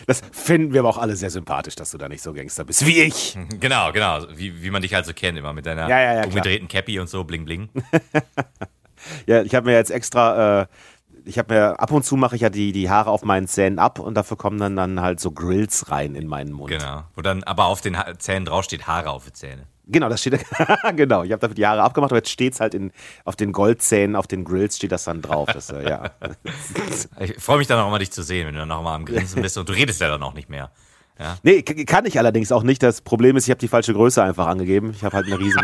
Das finden wir aber auch alle sehr sympathisch, dass du da nicht so Gangster bist wie ich. Genau, genau. Wie, wie man dich halt so kennt, immer mit deiner ja, ja, ja, umgedrehten Cappy und so, bling bling. ja, ich habe mir jetzt extra äh, ich habe mir ab und zu mache ich ja die, die Haare auf meinen Zähnen ab und dafür kommen dann, dann halt so Grills rein in meinen Mund. Genau. Wo dann aber auf den Zähnen drauf steht Haare auf die Zähne. Genau, das steht genau. Ich habe dafür die Haare abgemacht, aber jetzt steht es halt in, auf den Goldzähnen, auf den Grills steht das dann drauf. Das, äh, ja. ich freue mich dann auch mal, dich zu sehen, wenn du dann noch mal am Grinsen bist und du redest ja dann auch nicht mehr. Ja. Nee, kann ich allerdings auch nicht. Das Problem ist, ich habe die falsche Größe einfach angegeben. Ich habe halt eine riesen.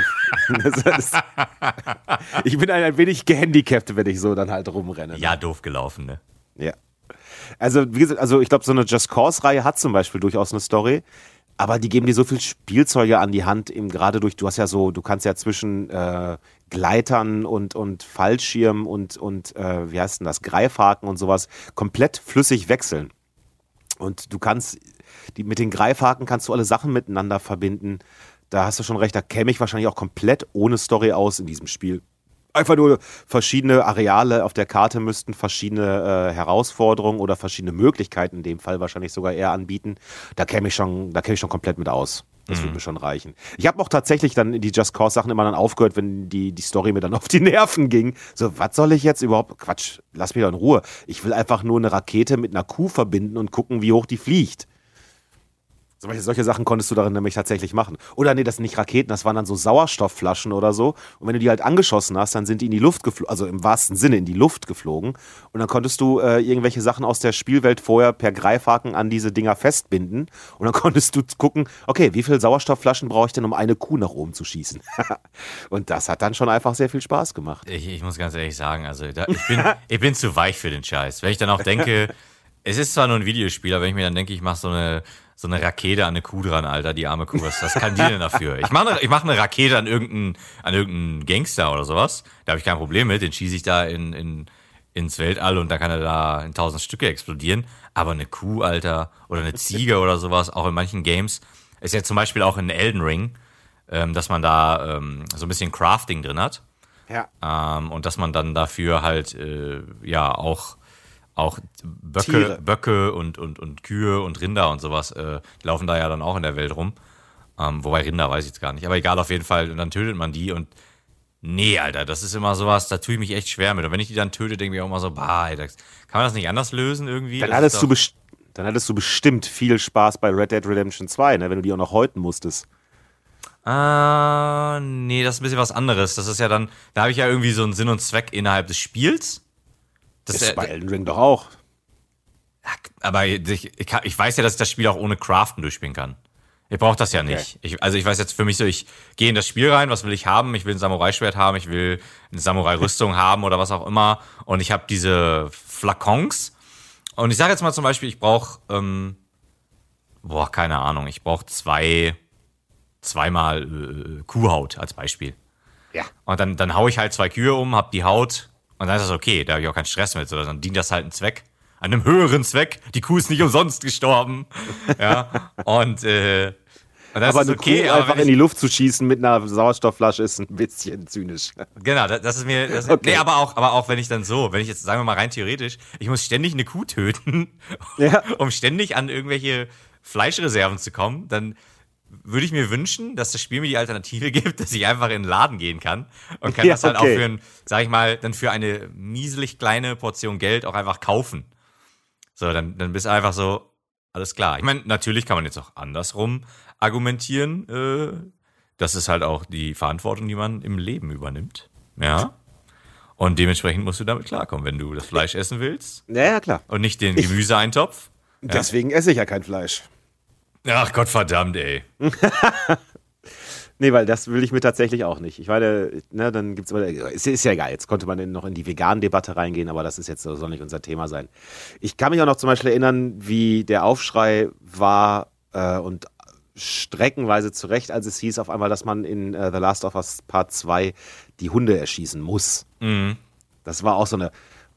ich bin ein, ein wenig gehandicapt, wenn ich so dann halt rumrenne. Ja, doof gelaufen, ne? Ja. Also, wie gesagt, also ich glaube, so eine Just Cause-Reihe hat zum Beispiel durchaus eine Story. Aber die geben dir so viel Spielzeuge an die Hand, eben gerade durch, du hast ja so, du kannst ja zwischen äh, Gleitern und, und Fallschirm und, und äh, wie heißt denn das, Greifhaken und sowas komplett flüssig wechseln. Und du kannst die, mit den Greifhaken kannst du alle Sachen miteinander verbinden. Da hast du schon recht, da käme ich wahrscheinlich auch komplett ohne Story aus in diesem Spiel. Einfach nur verschiedene Areale auf der Karte müssten verschiedene äh, Herausforderungen oder verschiedene Möglichkeiten in dem Fall wahrscheinlich sogar eher anbieten. Da käme ich schon, da käme ich schon komplett mit aus. Das mhm. würde mir schon reichen. Ich habe auch tatsächlich dann die Just Cause Sachen immer dann aufgehört, wenn die, die Story mir dann auf die Nerven ging. So, was soll ich jetzt überhaupt? Quatsch, lass mich doch in Ruhe. Ich will einfach nur eine Rakete mit einer Kuh verbinden und gucken, wie hoch die fliegt. Solche, solche Sachen konntest du darin nämlich tatsächlich machen. Oder nee, das sind nicht Raketen, das waren dann so Sauerstoffflaschen oder so. Und wenn du die halt angeschossen hast, dann sind die in die Luft geflogen, also im wahrsten Sinne in die Luft geflogen. Und dann konntest du äh, irgendwelche Sachen aus der Spielwelt vorher per Greifhaken an diese Dinger festbinden. Und dann konntest du gucken, okay, wie viele Sauerstoffflaschen brauche ich denn, um eine Kuh nach oben zu schießen? und das hat dann schon einfach sehr viel Spaß gemacht. Ich, ich muss ganz ehrlich sagen, also da, ich, bin, ich bin zu weich für den Scheiß. Wenn ich dann auch denke, es ist zwar nur ein Videospiel, aber wenn ich mir dann denke, ich mache so eine so eine Rakete an eine Kuh dran, Alter, die arme Kuh. Was, was kann die denn dafür? Ich mache eine, ich mach eine Rakete an irgendeinen, an irgendeinen Gangster oder sowas. Da habe ich kein Problem mit. Den schieße ich da in, in, ins Weltall und da kann er da in tausend Stücke explodieren. Aber eine Kuh, Alter, oder eine Ziege oder sowas, auch in manchen Games, ist ja zum Beispiel auch in Elden Ring, ähm, dass man da ähm, so ein bisschen Crafting drin hat. Ja. Ähm, und dass man dann dafür halt, äh, ja, auch auch Böcke, Böcke und, und, und Kühe und Rinder und sowas äh, laufen da ja dann auch in der Welt rum. Ähm, wobei Rinder weiß ich jetzt gar nicht. Aber egal, auf jeden Fall. Und dann tötet man die und nee, Alter, das ist immer sowas, da tue ich mich echt schwer mit. Und wenn ich die dann töte, denke ich auch immer so, bah, Alter, kann man das nicht anders lösen irgendwie? Dann hattest, du dann hattest du bestimmt viel Spaß bei Red Dead Redemption 2, ne, wenn du die auch noch häuten musstest. Ah, nee, das ist ein bisschen was anderes. Das ist ja dann, da habe ich ja irgendwie so einen Sinn und Zweck innerhalb des Spiels. Das ist bei Elden Ring doch auch. Aber ich, ich, ich, weiß ja, dass ich das Spiel auch ohne Craften durchspielen kann. Ich brauche das ja nicht. Okay. Ich, also ich weiß jetzt für mich so, ich gehe in das Spiel rein, was will ich haben? Ich will ein Samurai-Schwert haben, ich will eine Samurai-Rüstung haben oder was auch immer. Und ich habe diese Flakons. Und ich sage jetzt mal zum Beispiel, ich brauche, ähm, boah, keine Ahnung, ich brauche zwei, zweimal äh, Kuhhaut als Beispiel. Ja. Und dann, dann hau ich halt zwei Kühe um, hab die Haut und dann ist das okay, da habe ich auch keinen Stress mit, sondern dann dient das halt einem Zweck, einem höheren Zweck. Die Kuh ist nicht umsonst gestorben. ja. Und, äh, und das aber ist okay, Kuh einfach in die Luft zu schießen mit einer Sauerstoffflasche ist ein bisschen zynisch. Genau, das ist mir. Das, okay. Nee, aber auch, aber auch wenn ich dann so, wenn ich jetzt, sagen wir mal rein theoretisch, ich muss ständig eine Kuh töten, ja. um ständig an irgendwelche Fleischreserven zu kommen, dann würde ich mir wünschen, dass das Spiel mir die Alternative gibt, dass ich einfach in den Laden gehen kann und kann ja, das halt okay. auch für ein, sag ich mal, dann für eine mieselig kleine Portion Geld auch einfach kaufen. So, dann, dann bist du einfach so, alles klar. Ich meine, natürlich kann man jetzt auch andersrum argumentieren. Äh, das ist halt auch die Verantwortung, die man im Leben übernimmt. Ja. Und dementsprechend musst du damit klarkommen, wenn du das Fleisch essen willst. Ja, ja klar. Und nicht den Gemüseeintopf. Deswegen ja. esse ich ja kein Fleisch. Ach Gott verdammt, ey. nee, weil das will ich mir tatsächlich auch nicht. Ich meine, ne, dann gibt's aber, ist, ist ja egal, jetzt konnte man noch in die veganen Debatte reingehen, aber das ist jetzt soll nicht unser Thema sein. Ich kann mich auch noch zum Beispiel erinnern, wie der Aufschrei war äh, und streckenweise zurecht, als es hieß auf einmal, dass man in äh, The Last of Us Part 2 die Hunde erschießen muss. Mhm. Das war auch so eine,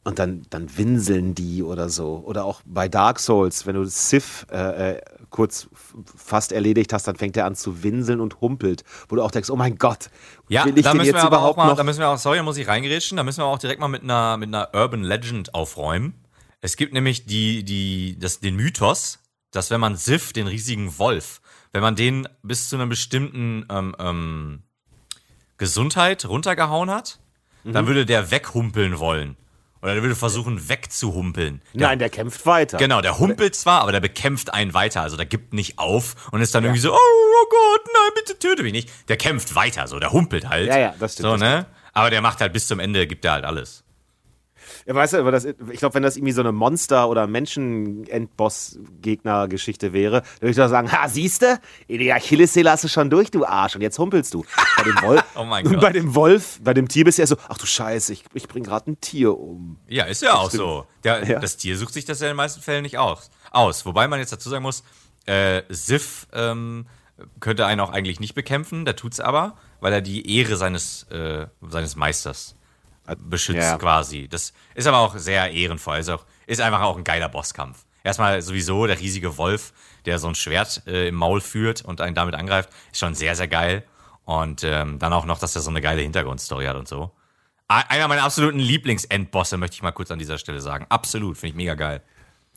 und dann, dann winseln die oder so. Oder auch bei Dark Souls, wenn du Sif äh, äh, kurz fast erledigt hast, dann fängt er an zu winseln und humpelt. Wo du auch denkst, oh mein Gott, ja, will ich da müssen wir aber auch mal, da müssen wir auch, sorry, muss ich reingerätschen, da müssen wir auch direkt mal mit einer, mit einer Urban Legend aufräumen. Es gibt nämlich die, die, das, den Mythos, dass wenn man Sif, den riesigen Wolf, wenn man den bis zu einer bestimmten ähm, ähm, Gesundheit runtergehauen hat, mhm. dann würde der weghumpeln wollen. Oder der würde versuchen wegzuhumpeln. Der, Nein, der kämpft weiter. Genau, der humpelt zwar, aber der bekämpft einen weiter. Also der gibt nicht auf und ist dann ja. irgendwie so, oh, oh, Gott, nein, bitte töte mich nicht. Der kämpft weiter, so, der humpelt halt. Ja, ja, das stimmt. So, ne? Aber der macht halt bis zum Ende, gibt er halt alles. Ja, weißt du, aber das, ich glaube, wenn das irgendwie so eine Monster- oder Menschen-Endboss-Gegner-Geschichte wäre, dann würde ich doch sagen, ha, siehste, die Achillessehne hast du schon durch, du Arsch, und jetzt humpelst du. Bei dem Wolf, oh mein Gott. bei dem Wolf, bei dem Tier bist du ja so, ach du Scheiße, ich, ich bring gerade ein Tier um. Ja, ist ja auch so. Der, ja. Das Tier sucht sich das ja in den meisten Fällen nicht aus. aus. Wobei man jetzt dazu sagen muss, äh, Sif ähm, könnte einen auch eigentlich nicht bekämpfen, der tut's aber, weil er die Ehre seines, äh, seines Meisters beschützt ja. quasi. Das ist aber auch sehr ehrenvoll. Ist, auch, ist einfach auch ein geiler Bosskampf. Erstmal sowieso der riesige Wolf, der so ein Schwert äh, im Maul führt und einen damit angreift, ist schon sehr, sehr geil. Und ähm, dann auch noch, dass er so eine geile Hintergrundstory hat und so. Einer meiner absoluten Lieblingsendbosse, möchte ich mal kurz an dieser Stelle sagen. Absolut, finde ich mega geil.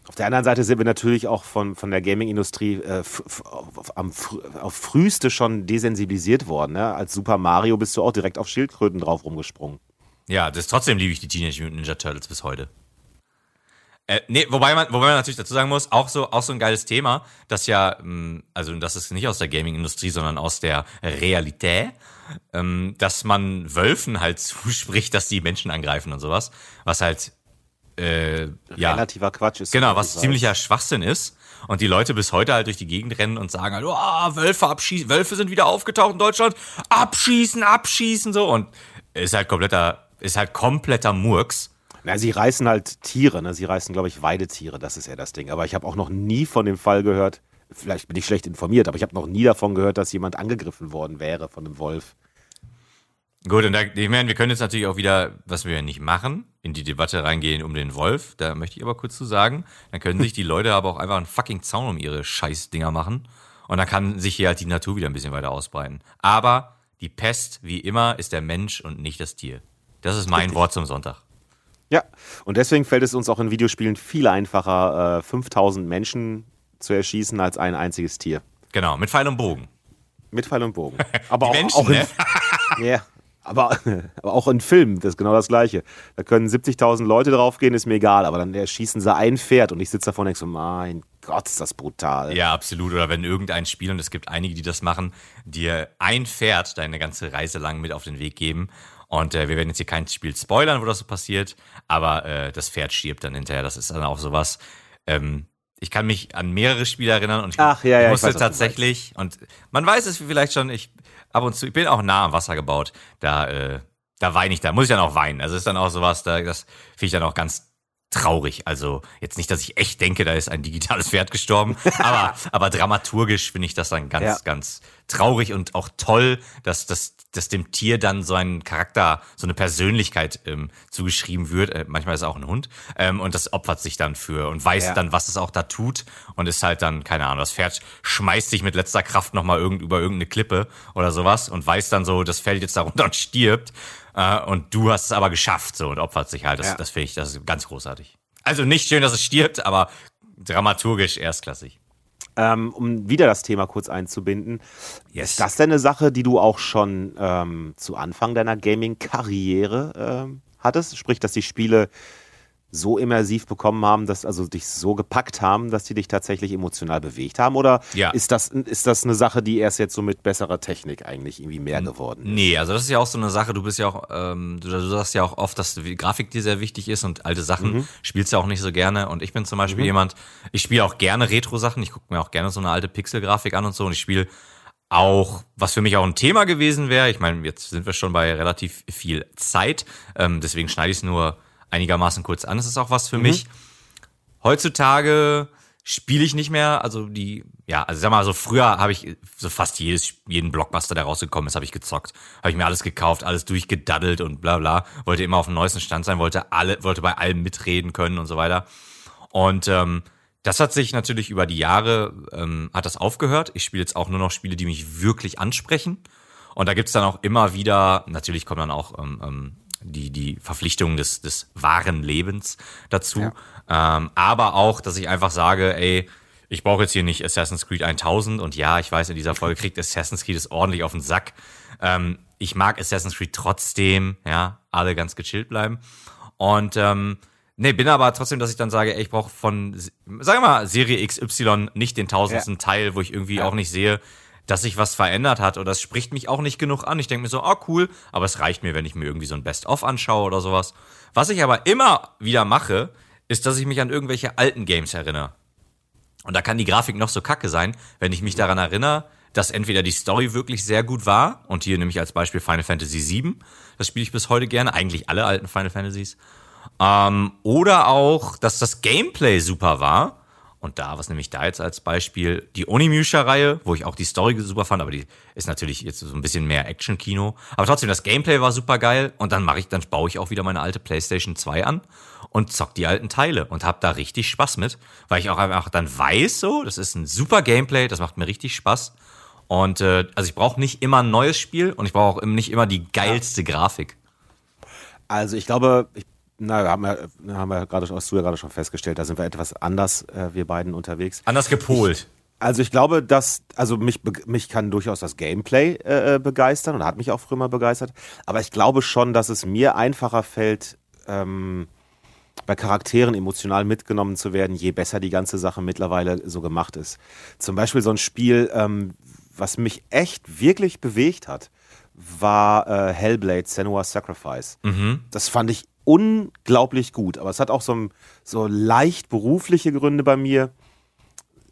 Auf der anderen Seite sind wir natürlich auch von, von der Gaming-Industrie äh, auf früheste schon desensibilisiert worden. Ne? Als Super Mario bist du auch direkt auf Schildkröten drauf rumgesprungen. Ja, das trotzdem liebe ich die Teenage Mutant Ninja Turtles bis heute. Äh, nee, wobei man, wobei man natürlich dazu sagen muss, auch so, auch so ein geiles Thema, das ja, mh, also das ist nicht aus der Gaming-Industrie, sondern aus der Realität, ähm, dass man Wölfen halt zuspricht, dass die Menschen angreifen und sowas, was halt äh, ja, relativer Quatsch ist. Genau, was ziemlicher Schwachsinn ist. Und die Leute bis heute halt durch die Gegend rennen und sagen halt, oh, Wölfe abschießen, Wölfe sind wieder aufgetaucht in Deutschland, abschießen, abschießen, so. Und ist halt kompletter, ist halt kompletter Murks. Na, sie reißen halt Tiere, ne? Sie reißen, glaube ich, Weidetiere, das ist ja das Ding. Aber ich habe auch noch nie von dem Fall gehört, vielleicht bin ich schlecht informiert, aber ich habe noch nie davon gehört, dass jemand angegriffen worden wäre von einem Wolf. Gut, und da, ich meine, wir können jetzt natürlich auch wieder, was wir nicht machen, in die Debatte reingehen um den Wolf. Da möchte ich aber kurz zu sagen, dann können sich die Leute aber auch einfach einen fucking Zaun um ihre Scheißdinger machen. Und dann kann sich hier halt die Natur wieder ein bisschen weiter ausbreiten. Aber die Pest, wie immer, ist der Mensch und nicht das Tier. Das ist mein Richtig. Wort zum Sonntag. Ja, und deswegen fällt es uns auch in Videospielen viel einfacher, äh, 5000 Menschen zu erschießen als ein einziges Tier. Genau, mit Pfeil und Bogen. Mit Pfeil und Bogen. Aber auch, Menschen, auch in, ne? ja, aber, aber auch in Filmen, das ist genau das Gleiche. Da können 70.000 Leute draufgehen, ist mir egal, aber dann erschießen sie ein Pferd und ich sitze davor und denke so, mein Gott, ist das brutal. Ja, absolut. Oder wenn irgendein Spiel, und es gibt einige, die das machen, dir ein Pferd deine ganze Reise lang mit auf den Weg geben. Und äh, wir werden jetzt hier kein Spiel spoilern, wo das so passiert, aber äh, das Pferd stirbt dann hinterher. Das ist dann auch sowas. Ähm, ich kann mich an mehrere Spiele erinnern und ich, Ach, ja, ja, musste ich weiß, tatsächlich, und man weiß es vielleicht schon, ich ab und zu, ich bin auch nah am Wasser gebaut, da, äh, da weine ich, da muss ich dann auch weinen. Also ist dann auch sowas, da, das finde ich dann auch ganz traurig. Also jetzt nicht, dass ich echt denke, da ist ein digitales Pferd gestorben, aber, aber dramaturgisch finde ich das dann ganz, ja. ganz traurig und auch toll, dass, dass, dass dem Tier dann so ein Charakter, so eine Persönlichkeit ähm, zugeschrieben wird. Äh, manchmal ist es auch ein Hund. Ähm, und das opfert sich dann für und weiß ja. dann, was es auch da tut und ist halt dann, keine Ahnung, das Pferd schmeißt sich mit letzter Kraft nochmal irgend, über irgendeine Klippe oder sowas und weiß dann so, das fällt jetzt da runter und stirbt. Äh, und du hast es aber geschafft so und opfert sich halt. Das, ja. das finde ich, das ist ganz großartig. Also nicht schön, dass es stirbt, aber dramaturgisch erstklassig. Ähm, um wieder das Thema kurz einzubinden. Yes. Ist das denn eine Sache, die du auch schon ähm, zu Anfang deiner Gaming-Karriere ähm, hattest? Sprich, dass die Spiele so immersiv bekommen haben, dass also dich so gepackt haben, dass die dich tatsächlich emotional bewegt haben? Oder ja. ist, das, ist das eine Sache, die erst jetzt so mit besserer Technik eigentlich irgendwie mehr geworden ist? Nee, also das ist ja auch so eine Sache, du bist ja auch, ähm, du, du sagst ja auch oft, dass die Grafik dir sehr wichtig ist und alte Sachen mhm. spielst du auch nicht so gerne. Und ich bin zum Beispiel mhm. jemand, ich spiele auch gerne Retro-Sachen, ich gucke mir auch gerne so eine alte Pixel-Grafik an und so und ich spiele auch, was für mich auch ein Thema gewesen wäre, ich meine, jetzt sind wir schon bei relativ viel Zeit, ähm, deswegen schneide ich es nur einigermaßen kurz an. Das ist auch was für mhm. mich. Heutzutage spiele ich nicht mehr, also die, ja, also sag mal, so früher habe ich so fast jedes, jeden Blockbuster, der rausgekommen ist, habe ich gezockt. Habe ich mir alles gekauft, alles durchgedaddelt und bla bla. Wollte immer auf dem neuesten Stand sein, wollte alle, wollte bei allem mitreden können und so weiter. Und ähm, das hat sich natürlich über die Jahre, ähm, hat das aufgehört. Ich spiele jetzt auch nur noch Spiele, die mich wirklich ansprechen. Und da gibt's dann auch immer wieder, natürlich kommen dann auch ähm, ähm, die, die Verpflichtung des, des wahren Lebens dazu. Ja. Ähm, aber auch, dass ich einfach sage, ey, ich brauche jetzt hier nicht Assassin's Creed 1000 und ja, ich weiß, in dieser Folge kriegt Assassin's Creed es ordentlich auf den Sack. Ähm, ich mag Assassin's Creed trotzdem, ja, alle ganz gechillt bleiben. Und ähm, nee, bin aber trotzdem, dass ich dann sage, ey, ich brauche von, sag mal, Serie XY nicht den tausendsten ja. Teil, wo ich irgendwie ja. auch nicht sehe, dass sich was verändert hat oder es spricht mich auch nicht genug an. Ich denke mir so, oh cool, aber es reicht mir, wenn ich mir irgendwie so ein Best-of anschaue oder sowas. Was ich aber immer wieder mache, ist, dass ich mich an irgendwelche alten Games erinnere. Und da kann die Grafik noch so kacke sein, wenn ich mich daran erinnere, dass entweder die Story wirklich sehr gut war, und hier nehme ich als Beispiel Final Fantasy VII, das spiele ich bis heute gerne, eigentlich alle alten Final Fantasies, ähm, oder auch, dass das Gameplay super war, und da, was nämlich da jetzt als Beispiel, die Onimusha-Reihe, wo ich auch die Story super fand, aber die ist natürlich jetzt so ein bisschen mehr Action-Kino. Aber trotzdem, das Gameplay war super geil und dann mache ich, dann baue ich auch wieder meine alte PlayStation 2 an und zock die alten Teile und habe da richtig Spaß mit, weil ich auch einfach dann weiß, so, das ist ein super Gameplay, das macht mir richtig Spaß. Und äh, also ich brauche nicht immer ein neues Spiel und ich brauche auch nicht immer die geilste Grafik. Also ich glaube, ich na, haben wir, haben wir gerade, hast du ja gerade schon festgestellt, da sind wir etwas anders, äh, wir beiden unterwegs. Anders gepolt. Ich, also ich glaube, dass, also mich, mich kann durchaus das Gameplay äh, begeistern und hat mich auch früher mal begeistert. Aber ich glaube schon, dass es mir einfacher fällt, ähm, bei Charakteren emotional mitgenommen zu werden, je besser die ganze Sache mittlerweile so gemacht ist. Zum Beispiel so ein Spiel, ähm, was mich echt wirklich bewegt hat, war äh, Hellblade Senua's Sacrifice. Mhm. Das fand ich unglaublich gut, aber es hat auch so, so leicht berufliche Gründe bei mir.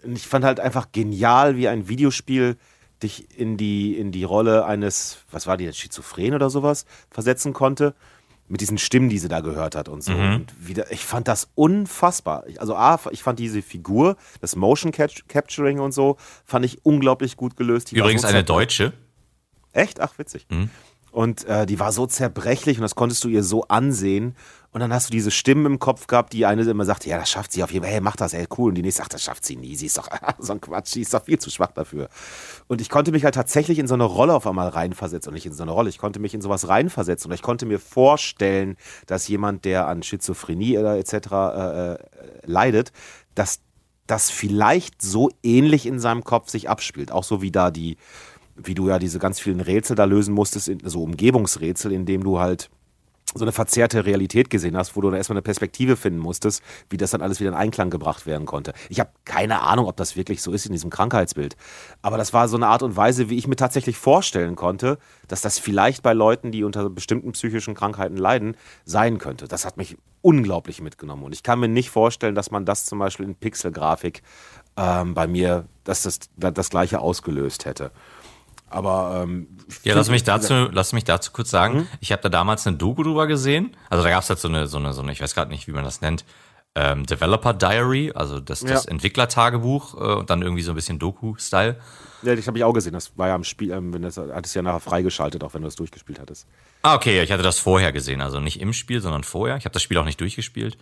Ich fand halt einfach genial, wie ein Videospiel dich in die, in die Rolle eines, was war die jetzt, Schizophren oder sowas, versetzen konnte mit diesen Stimmen, die sie da gehört hat und so. Mhm. Und wieder, ich fand das unfassbar. Also A, ich fand diese Figur, das Motion Capturing und so, fand ich unglaublich gut gelöst. Die Übrigens eine Deutsche. Echt? Ach, witzig. Mhm. Und äh, die war so zerbrechlich und das konntest du ihr so ansehen. Und dann hast du diese Stimmen im Kopf gehabt, die eine immer sagt, ja, das schafft sie auf jeden Fall, hey, mach das, ey, cool. Und die nächste sagt, das schafft sie nie, sie ist doch so ein Quatsch, sie ist doch viel zu schwach dafür. Und ich konnte mich halt tatsächlich in so eine Rolle auf einmal reinversetzen und nicht in so eine Rolle, ich konnte mich in sowas reinversetzen und ich konnte mir vorstellen, dass jemand, der an Schizophrenie oder etc. Äh, äh, leidet, dass das vielleicht so ähnlich in seinem Kopf sich abspielt. Auch so wie da die, wie du ja diese ganz vielen Rätsel da lösen musstest, so Umgebungsrätsel, in dem du halt so eine verzerrte Realität gesehen hast, wo du dann erstmal eine Perspektive finden musstest, wie das dann alles wieder in Einklang gebracht werden konnte. Ich habe keine Ahnung, ob das wirklich so ist in diesem Krankheitsbild. Aber das war so eine Art und Weise, wie ich mir tatsächlich vorstellen konnte, dass das vielleicht bei Leuten, die unter bestimmten psychischen Krankheiten leiden, sein könnte. Das hat mich unglaublich mitgenommen. Und ich kann mir nicht vorstellen, dass man das zum Beispiel in Pixelgrafik ähm, bei mir, dass das das gleiche ausgelöst hätte. Aber ähm, ja, lass mich dazu, lass mich dazu kurz sagen. Mhm. Ich habe da damals eine Doku drüber gesehen. Also da gab es halt so eine, so eine, so eine, ich weiß gerade nicht, wie man das nennt, ähm, Developer Diary, also das, das ja. Entwicklertagebuch äh, und dann irgendwie so ein bisschen Doku-Style. Ja, das habe ich auch gesehen. Das war ja am Spiel, ähm, wenn das hattest ja nachher freigeschaltet, auch wenn du das durchgespielt hattest. Ah, okay, ich hatte das vorher gesehen, also nicht im Spiel, sondern vorher. Ich habe das Spiel auch nicht durchgespielt.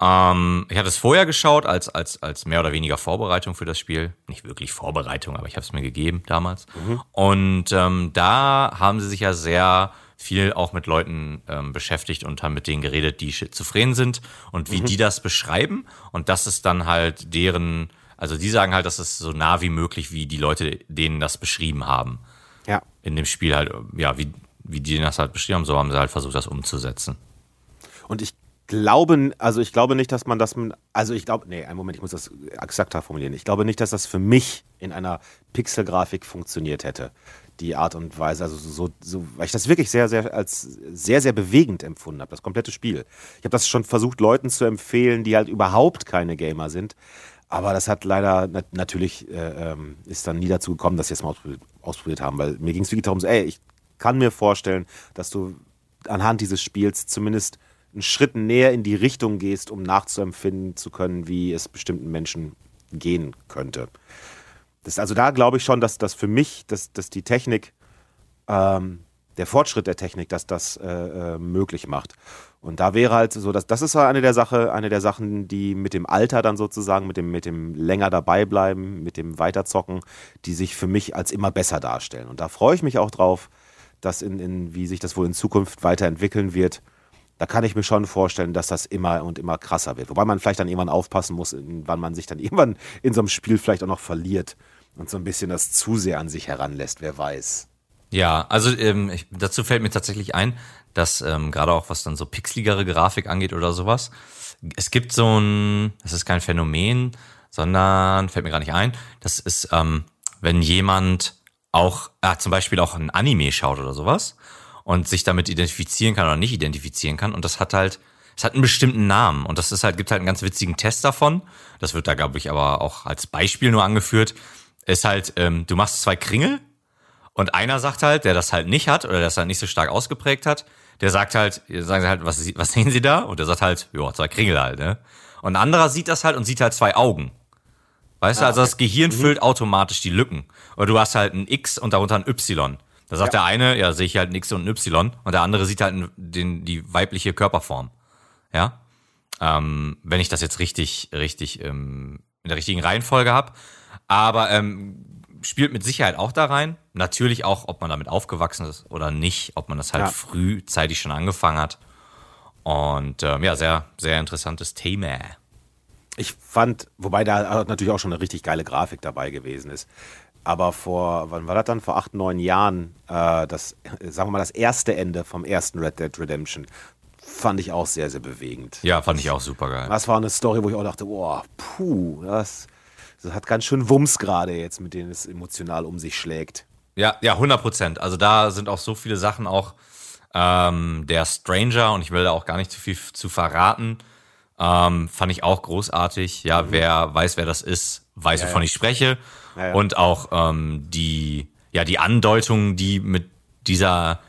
Ähm, ich hatte es vorher geschaut als, als, als mehr oder weniger Vorbereitung für das Spiel. Nicht wirklich Vorbereitung, aber ich habe es mir gegeben damals. Mhm. Und ähm, da haben sie sich ja sehr viel auch mit Leuten ähm, beschäftigt und haben mit denen geredet, die schizophren sind und wie mhm. die das beschreiben. Und das ist dann halt deren, also die sagen halt, das ist so nah wie möglich, wie die Leute denen das beschrieben haben. Ja. In dem Spiel halt, ja, wie, wie die das halt beschrieben haben, so haben sie halt versucht, das umzusetzen. Und ich glaube, also ich glaube nicht, dass man das, also ich glaube, nee, einen Moment, ich muss das exakter formulieren. Ich glaube nicht, dass das für mich in einer Pixelgrafik funktioniert hätte. Die Art und Weise, also so, so, weil ich das wirklich sehr, sehr als sehr, sehr bewegend empfunden habe, das komplette Spiel. Ich habe das schon versucht, Leuten zu empfehlen, die halt überhaupt keine Gamer sind. Aber das hat leider nat natürlich äh, ähm, ist dann nie dazu gekommen, dass sie es mal ausprobiert haben, weil mir ging es wirklich darum, so, ey, ich kann mir vorstellen, dass du anhand dieses Spiels zumindest einen Schritt näher in die Richtung gehst, um nachzuempfinden zu können, wie es bestimmten Menschen gehen könnte. Das, also da glaube ich schon, dass das für mich, dass, dass die Technik, ähm, der Fortschritt der Technik, dass das äh, äh, möglich macht. Und da wäre halt so, dass das ist eine der Sache, eine der Sachen, die mit dem Alter dann sozusagen, mit dem, mit dem länger dabei bleiben, mit dem Weiterzocken, die sich für mich als immer besser darstellen. Und da freue ich mich auch drauf, dass in, in wie sich das wohl in Zukunft weiterentwickeln wird da kann ich mir schon vorstellen, dass das immer und immer krasser wird. Wobei man vielleicht dann irgendwann aufpassen muss, wann man sich dann irgendwann in so einem Spiel vielleicht auch noch verliert und so ein bisschen das zu sehr an sich heranlässt, wer weiß. Ja, also ähm, ich, dazu fällt mir tatsächlich ein, dass ähm, gerade auch was dann so pixeligere Grafik angeht oder sowas, es gibt so ein, das ist kein Phänomen, sondern fällt mir gar nicht ein, das ist, ähm, wenn jemand auch, ah, zum Beispiel auch ein Anime schaut oder sowas und sich damit identifizieren kann oder nicht identifizieren kann. Und das hat halt, es hat einen bestimmten Namen. Und das ist halt, gibt halt einen ganz witzigen Test davon. Das wird da, glaube ich, aber auch als Beispiel nur angeführt. Ist halt, ähm, du machst zwei Kringel und einer sagt halt, der das halt nicht hat oder das halt nicht so stark ausgeprägt hat, der sagt halt, sagen sie halt, was, was sehen Sie da? Und der sagt halt, ja, zwei Kringel halt, ne? Und ein anderer sieht das halt und sieht halt zwei Augen. Weißt ah, du, also das Gehirn mhm. füllt automatisch die Lücken. Oder du hast halt ein X und darunter ein Y. Da sagt ja. der eine, ja, sehe ich halt X und Y und der andere sieht halt den, die weibliche Körperform. Ja. Ähm, wenn ich das jetzt richtig, richtig ähm, in der richtigen Reihenfolge habe. Aber ähm, spielt mit Sicherheit auch da rein. Natürlich auch, ob man damit aufgewachsen ist oder nicht, ob man das halt ja. frühzeitig schon angefangen hat. Und ähm, ja, sehr, sehr interessantes Thema. Ich fand, wobei da natürlich auch schon eine richtig geile Grafik dabei gewesen ist. Aber vor, wann war das dann? Vor acht, neun Jahren, äh, das, sagen wir mal, das erste Ende vom ersten Red Dead Redemption fand ich auch sehr, sehr bewegend. Ja, fand ich auch super geil. Das war eine Story, wo ich auch dachte, boah, puh, das, das hat ganz schön Wumms gerade jetzt, mit denen es emotional um sich schlägt. Ja, ja, 100 Prozent. Also da sind auch so viele Sachen auch ähm, der Stranger und ich will da auch gar nicht zu viel zu verraten. Ähm, fand ich auch großartig. Ja, mhm. wer weiß, wer das ist, weiß, ja, wovon ja. ich spreche. Ja, und auch ähm, die, ja, die Andeutungen, die mit dieser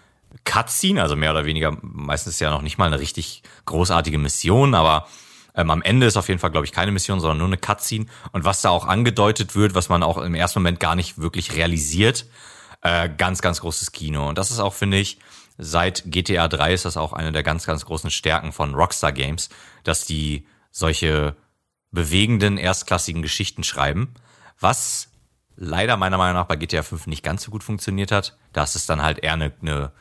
Cutscene, also mehr oder weniger, meistens ja noch nicht mal eine richtig großartige Mission, aber ähm, am Ende ist auf jeden Fall, glaube ich, keine Mission, sondern nur eine Cutscene. Und was da auch angedeutet wird, was man auch im ersten Moment gar nicht wirklich realisiert, äh, ganz, ganz großes Kino. Und das ist auch, finde ich, seit GTA 3 ist das auch eine der ganz, ganz großen Stärken von Rockstar Games, dass die solche bewegenden, erstklassigen Geschichten schreiben. Was leider meiner Meinung nach bei GTA 5 nicht ganz so gut funktioniert hat. Da ist es dann halt eher eine, eine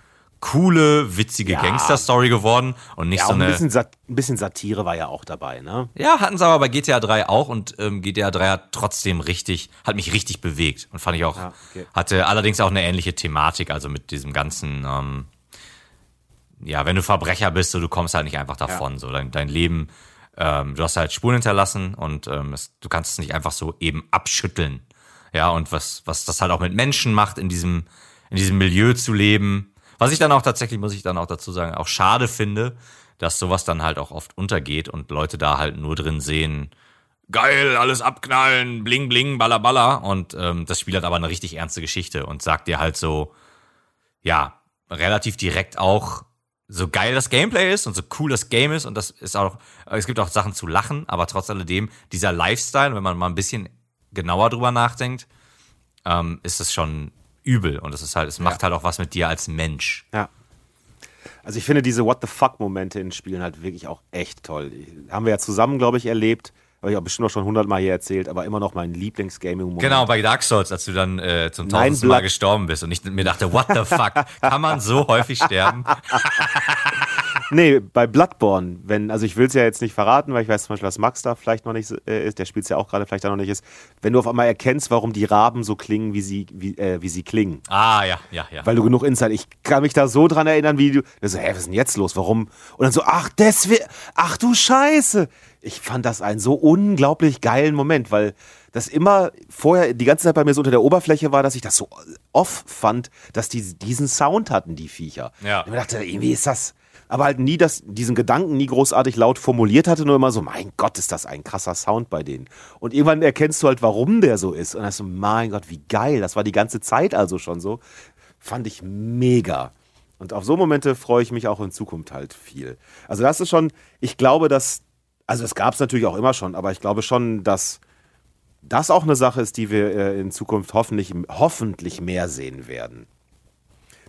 coole, witzige ja. Gangster-Story geworden und nicht ja, so eine. Ein bisschen, Sat ein bisschen Satire war ja auch dabei, ne? Ja, hatten sie aber bei GTA 3 auch und ähm, GTA 3 hat trotzdem richtig, hat mich richtig bewegt und fand ich auch, ja, okay. hatte allerdings auch eine ähnliche Thematik, also mit diesem ganzen, ähm, ja, wenn du Verbrecher bist, so, du kommst halt nicht einfach davon, so dein, dein Leben, ähm, du hast halt Spuren hinterlassen und ähm, es, du kannst es nicht einfach so eben abschütteln. Ja, und was, was das halt auch mit Menschen macht, in diesem, in diesem Milieu zu leben, was ich dann auch tatsächlich, muss ich dann auch dazu sagen, auch schade finde, dass sowas dann halt auch oft untergeht und Leute da halt nur drin sehen, geil, alles abknallen, bling bling, balla balla. Und ähm, das Spiel hat aber eine richtig ernste Geschichte und sagt dir halt so, ja, relativ direkt auch, so geil das Gameplay ist und so cool das Game ist und das ist auch, es gibt auch Sachen zu lachen, aber trotz alledem, dieser Lifestyle, wenn man mal ein bisschen genauer drüber nachdenkt, ähm, ist es schon übel. Und es ist halt, es macht ja. halt auch was mit dir als Mensch. Ja. Also ich finde diese What the fuck-Momente in Spielen halt wirklich auch echt toll. Haben wir ja zusammen, glaube ich, erlebt. Habe ich auch bestimmt auch schon hundertmal hier erzählt, aber immer noch mein Lieblings-Gaming-Moment. Genau, bei Dark Souls, als du dann äh, zum tausendsten Mal gestorben bist und ich mir dachte, what the fuck, kann man so häufig sterben? nee, bei Bloodborne, wenn, also ich will es ja jetzt nicht verraten, weil ich weiß zum Beispiel, dass Max da vielleicht noch nicht äh, ist, der spielt es ja auch gerade vielleicht da noch nicht ist. Wenn du auf einmal erkennst, warum die Raben so klingen, wie sie, wie, äh, wie sie klingen. Ah, ja, ja, ja. Weil du genug Insight, ich kann mich da so dran erinnern, wie du, so, hä, was ist denn jetzt los, warum? Und dann so, ach, deswegen, ach du Scheiße. Ich fand das einen so unglaublich geilen Moment, weil das immer vorher die ganze Zeit bei mir so unter der Oberfläche war, dass ich das so off fand, dass die diesen Sound hatten, die Viecher. Ja. Und ich dachte, irgendwie ist das, aber halt nie das, diesen Gedanken nie großartig laut formuliert hatte, nur immer so, mein Gott, ist das ein krasser Sound bei denen. Und irgendwann erkennst du halt, warum der so ist. Und dann so, mein Gott, wie geil, das war die ganze Zeit also schon so. Fand ich mega. Und auf so Momente freue ich mich auch in Zukunft halt viel. Also das ist schon, ich glaube, dass, also es gab es natürlich auch immer schon, aber ich glaube schon, dass das auch eine Sache ist, die wir äh, in Zukunft hoffentlich, hoffentlich mehr sehen werden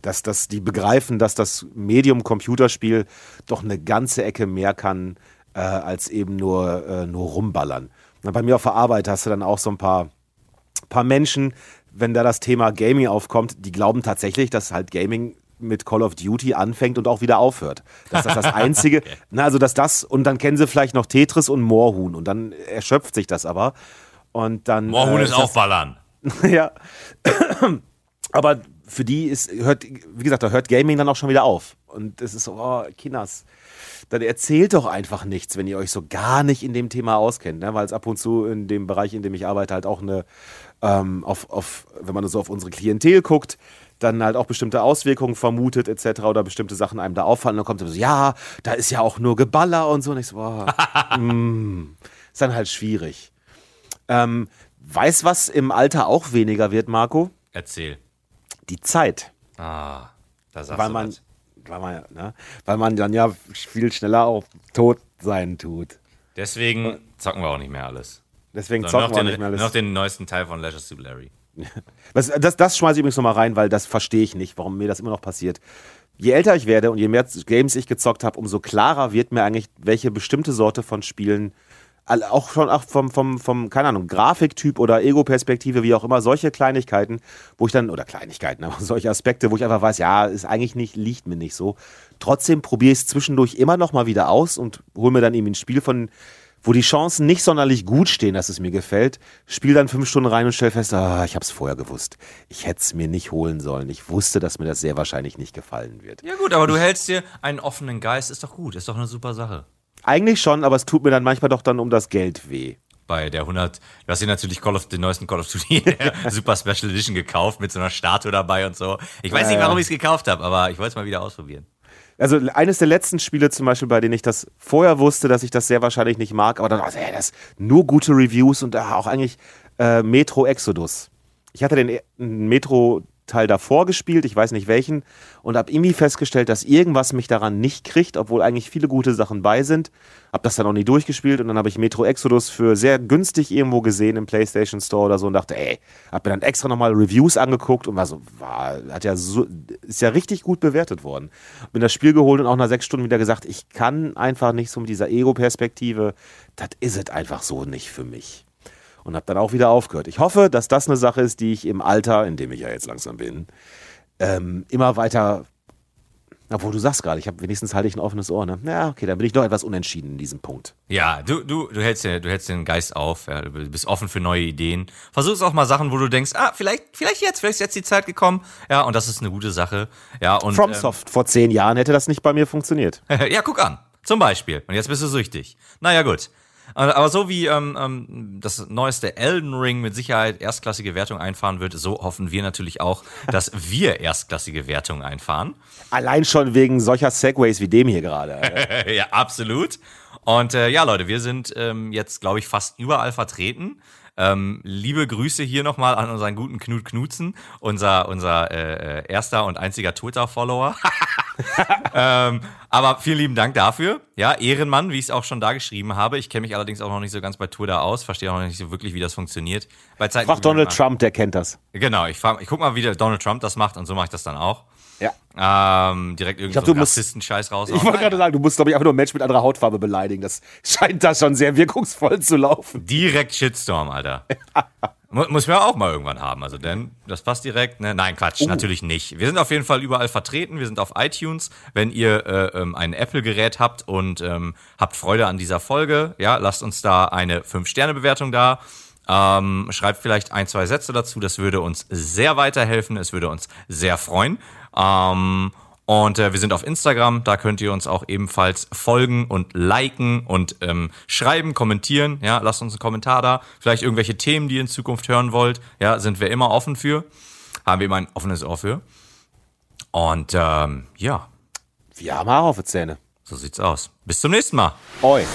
dass, dass die begreifen, dass das Medium Computerspiel doch eine ganze Ecke mehr kann, äh, als eben nur, äh, nur rumballern. Und bei mir auf der Arbeit hast du dann auch so ein paar, paar Menschen, wenn da das Thema Gaming aufkommt, die glauben tatsächlich, dass halt Gaming mit Call of Duty anfängt und auch wieder aufhört. Dass das das Einzige, okay. na, also dass das, und dann kennen sie vielleicht noch Tetris und Moorhuhn und dann erschöpft sich das aber. Und dann. Moorhuhn äh, ist, ist auch Ballern. ja. aber für die ist, hört, wie gesagt, da hört Gaming dann auch schon wieder auf. Und es ist so, oh, Kinders, dann erzählt doch einfach nichts, wenn ihr euch so gar nicht in dem Thema auskennt, ne? weil es ab und zu in dem Bereich, in dem ich arbeite, halt auch eine, ähm, auf, auf, wenn man so auf unsere Klientel guckt, dann halt auch bestimmte Auswirkungen vermutet etc. oder bestimmte Sachen einem da auffallen. Dann kommt so, ja, da ist ja auch nur Geballer und so. Und ich so, boah, mm, ist dann halt schwierig. Ähm, weiß, was im Alter auch weniger wird, Marco? Erzähl die Zeit. Ah, da sagst weil du man. Weil man, ne, weil man dann ja viel schneller auch tot sein tut. Deswegen zocken wir auch nicht mehr alles. Deswegen so, zocken wir den, nicht mehr alles. Noch den neuesten Teil von Leisure Suit Larry. das, das, das schmeiße ich übrigens nochmal rein, weil das verstehe ich nicht, warum mir das immer noch passiert. Je älter ich werde und je mehr Games ich gezockt habe, umso klarer wird mir eigentlich, welche bestimmte Sorte von Spielen auch schon auch vom, vom, vom, keine Ahnung, Grafiktyp oder Ego-Perspektive, wie auch immer, solche Kleinigkeiten, wo ich dann, oder Kleinigkeiten, aber solche Aspekte, wo ich einfach weiß, ja, ist eigentlich nicht, liegt mir nicht so. Trotzdem probiere ich es zwischendurch immer noch mal wieder aus und hole mir dann eben ein Spiel von, wo die Chancen nicht sonderlich gut stehen, dass es mir gefällt, spiele dann fünf Stunden rein und stelle fest, ah, ich habe es vorher gewusst. Ich hätte es mir nicht holen sollen. Ich wusste, dass mir das sehr wahrscheinlich nicht gefallen wird. Ja gut, aber du hältst dir einen offenen Geist, ist doch gut, ist doch eine super Sache. Eigentlich schon, aber es tut mir dann manchmal doch dann um das Geld weh. Bei der 100, du hast dir natürlich Call of, den neuesten Call of Duty Super Special Edition gekauft mit so einer Statue dabei und so. Ich weiß nicht, warum ich es gekauft habe, aber ich wollte es mal wieder ausprobieren. Also eines der letzten Spiele zum Beispiel, bei denen ich das vorher wusste, dass ich das sehr wahrscheinlich nicht mag, aber dann, also, ey, das nur gute Reviews und auch eigentlich äh, Metro Exodus. Ich hatte den Metro Teil davor gespielt, ich weiß nicht welchen, und habe irgendwie festgestellt, dass irgendwas mich daran nicht kriegt, obwohl eigentlich viele gute Sachen bei sind. Habe das dann auch nie durchgespielt und dann habe ich Metro Exodus für sehr günstig irgendwo gesehen im PlayStation Store oder so und dachte, ey, habe mir dann extra nochmal Reviews angeguckt und war so, war, hat ja so, ist ja richtig gut bewertet worden. Bin das Spiel geholt und auch nach sechs Stunden wieder gesagt, ich kann einfach nicht so mit dieser Ego-Perspektive, das ist es einfach so nicht für mich und habe dann auch wieder aufgehört. Ich hoffe, dass das eine Sache ist, die ich im Alter, in dem ich ja jetzt langsam bin, ähm, immer weiter. Obwohl du sagst gerade, ich habe wenigstens halte ich ein offenes Ohr. Ne? Ja, okay, dann bin ich doch etwas unentschieden in diesem Punkt. Ja, du, du, du, hältst, den, du hältst den Geist auf, ja, du bist offen für neue Ideen. Versuchst auch mal Sachen, wo du denkst, ah, vielleicht, vielleicht jetzt, vielleicht ist jetzt die Zeit gekommen. Ja, und das ist eine gute Sache. Ja, und, FromSoft, ähm, vor zehn Jahren hätte das nicht bei mir funktioniert. ja, guck an. Zum Beispiel. Und jetzt bist du süchtig. Naja, gut. Aber so wie ähm, ähm, das neueste Elden Ring mit Sicherheit erstklassige Wertung einfahren wird, so hoffen wir natürlich auch, dass wir erstklassige Wertungen einfahren. Allein schon wegen solcher Segways wie dem hier gerade. ja, absolut. Und äh, ja, Leute, wir sind ähm, jetzt, glaube ich, fast überall vertreten. Ähm, liebe Grüße hier nochmal an unseren guten Knut Knutzen, unser, unser äh, erster und einziger Twitter-Follower. ähm, aber vielen lieben Dank dafür. Ja, Ehrenmann, wie ich es auch schon da geschrieben habe. Ich kenne mich allerdings auch noch nicht so ganz bei Twitter aus, verstehe auch noch nicht so wirklich, wie das funktioniert. Bei Zeiten, Frag Donald Trump, der kennt das. Genau, ich, frag, ich guck mal, wie der Donald Trump das macht und so mache ich das dann auch. Ja. Ähm, direkt irgendwie so Rassisten-Scheiß raus. Ich wollte gerade sagen, du musst, glaube ich, einfach nur einen Mensch mit anderer Hautfarbe beleidigen. Das scheint da schon sehr wirkungsvoll zu laufen. Direkt Shitstorm, Alter. Muss man auch mal irgendwann haben. Also, denn das passt direkt. Ne? Nein, Quatsch, uh. natürlich nicht. Wir sind auf jeden Fall überall vertreten. Wir sind auf iTunes. Wenn ihr äh, ähm, ein Apple-Gerät habt und ähm, habt Freude an dieser Folge, ja, lasst uns da eine 5-Sterne-Bewertung da. Ähm, schreibt vielleicht ein, zwei Sätze dazu. Das würde uns sehr weiterhelfen. Es würde uns sehr freuen. Ähm, und äh, wir sind auf Instagram, da könnt ihr uns auch ebenfalls folgen und liken und ähm, schreiben, kommentieren. Ja, lasst uns einen Kommentar da. Vielleicht irgendwelche Themen, die ihr in Zukunft hören wollt. Ja, sind wir immer offen für. Haben wir immer ein offenes Ohr für. Und ähm, ja. Wir haben Haare auf die Zähne. So sieht's aus. Bis zum nächsten Mal. Oi.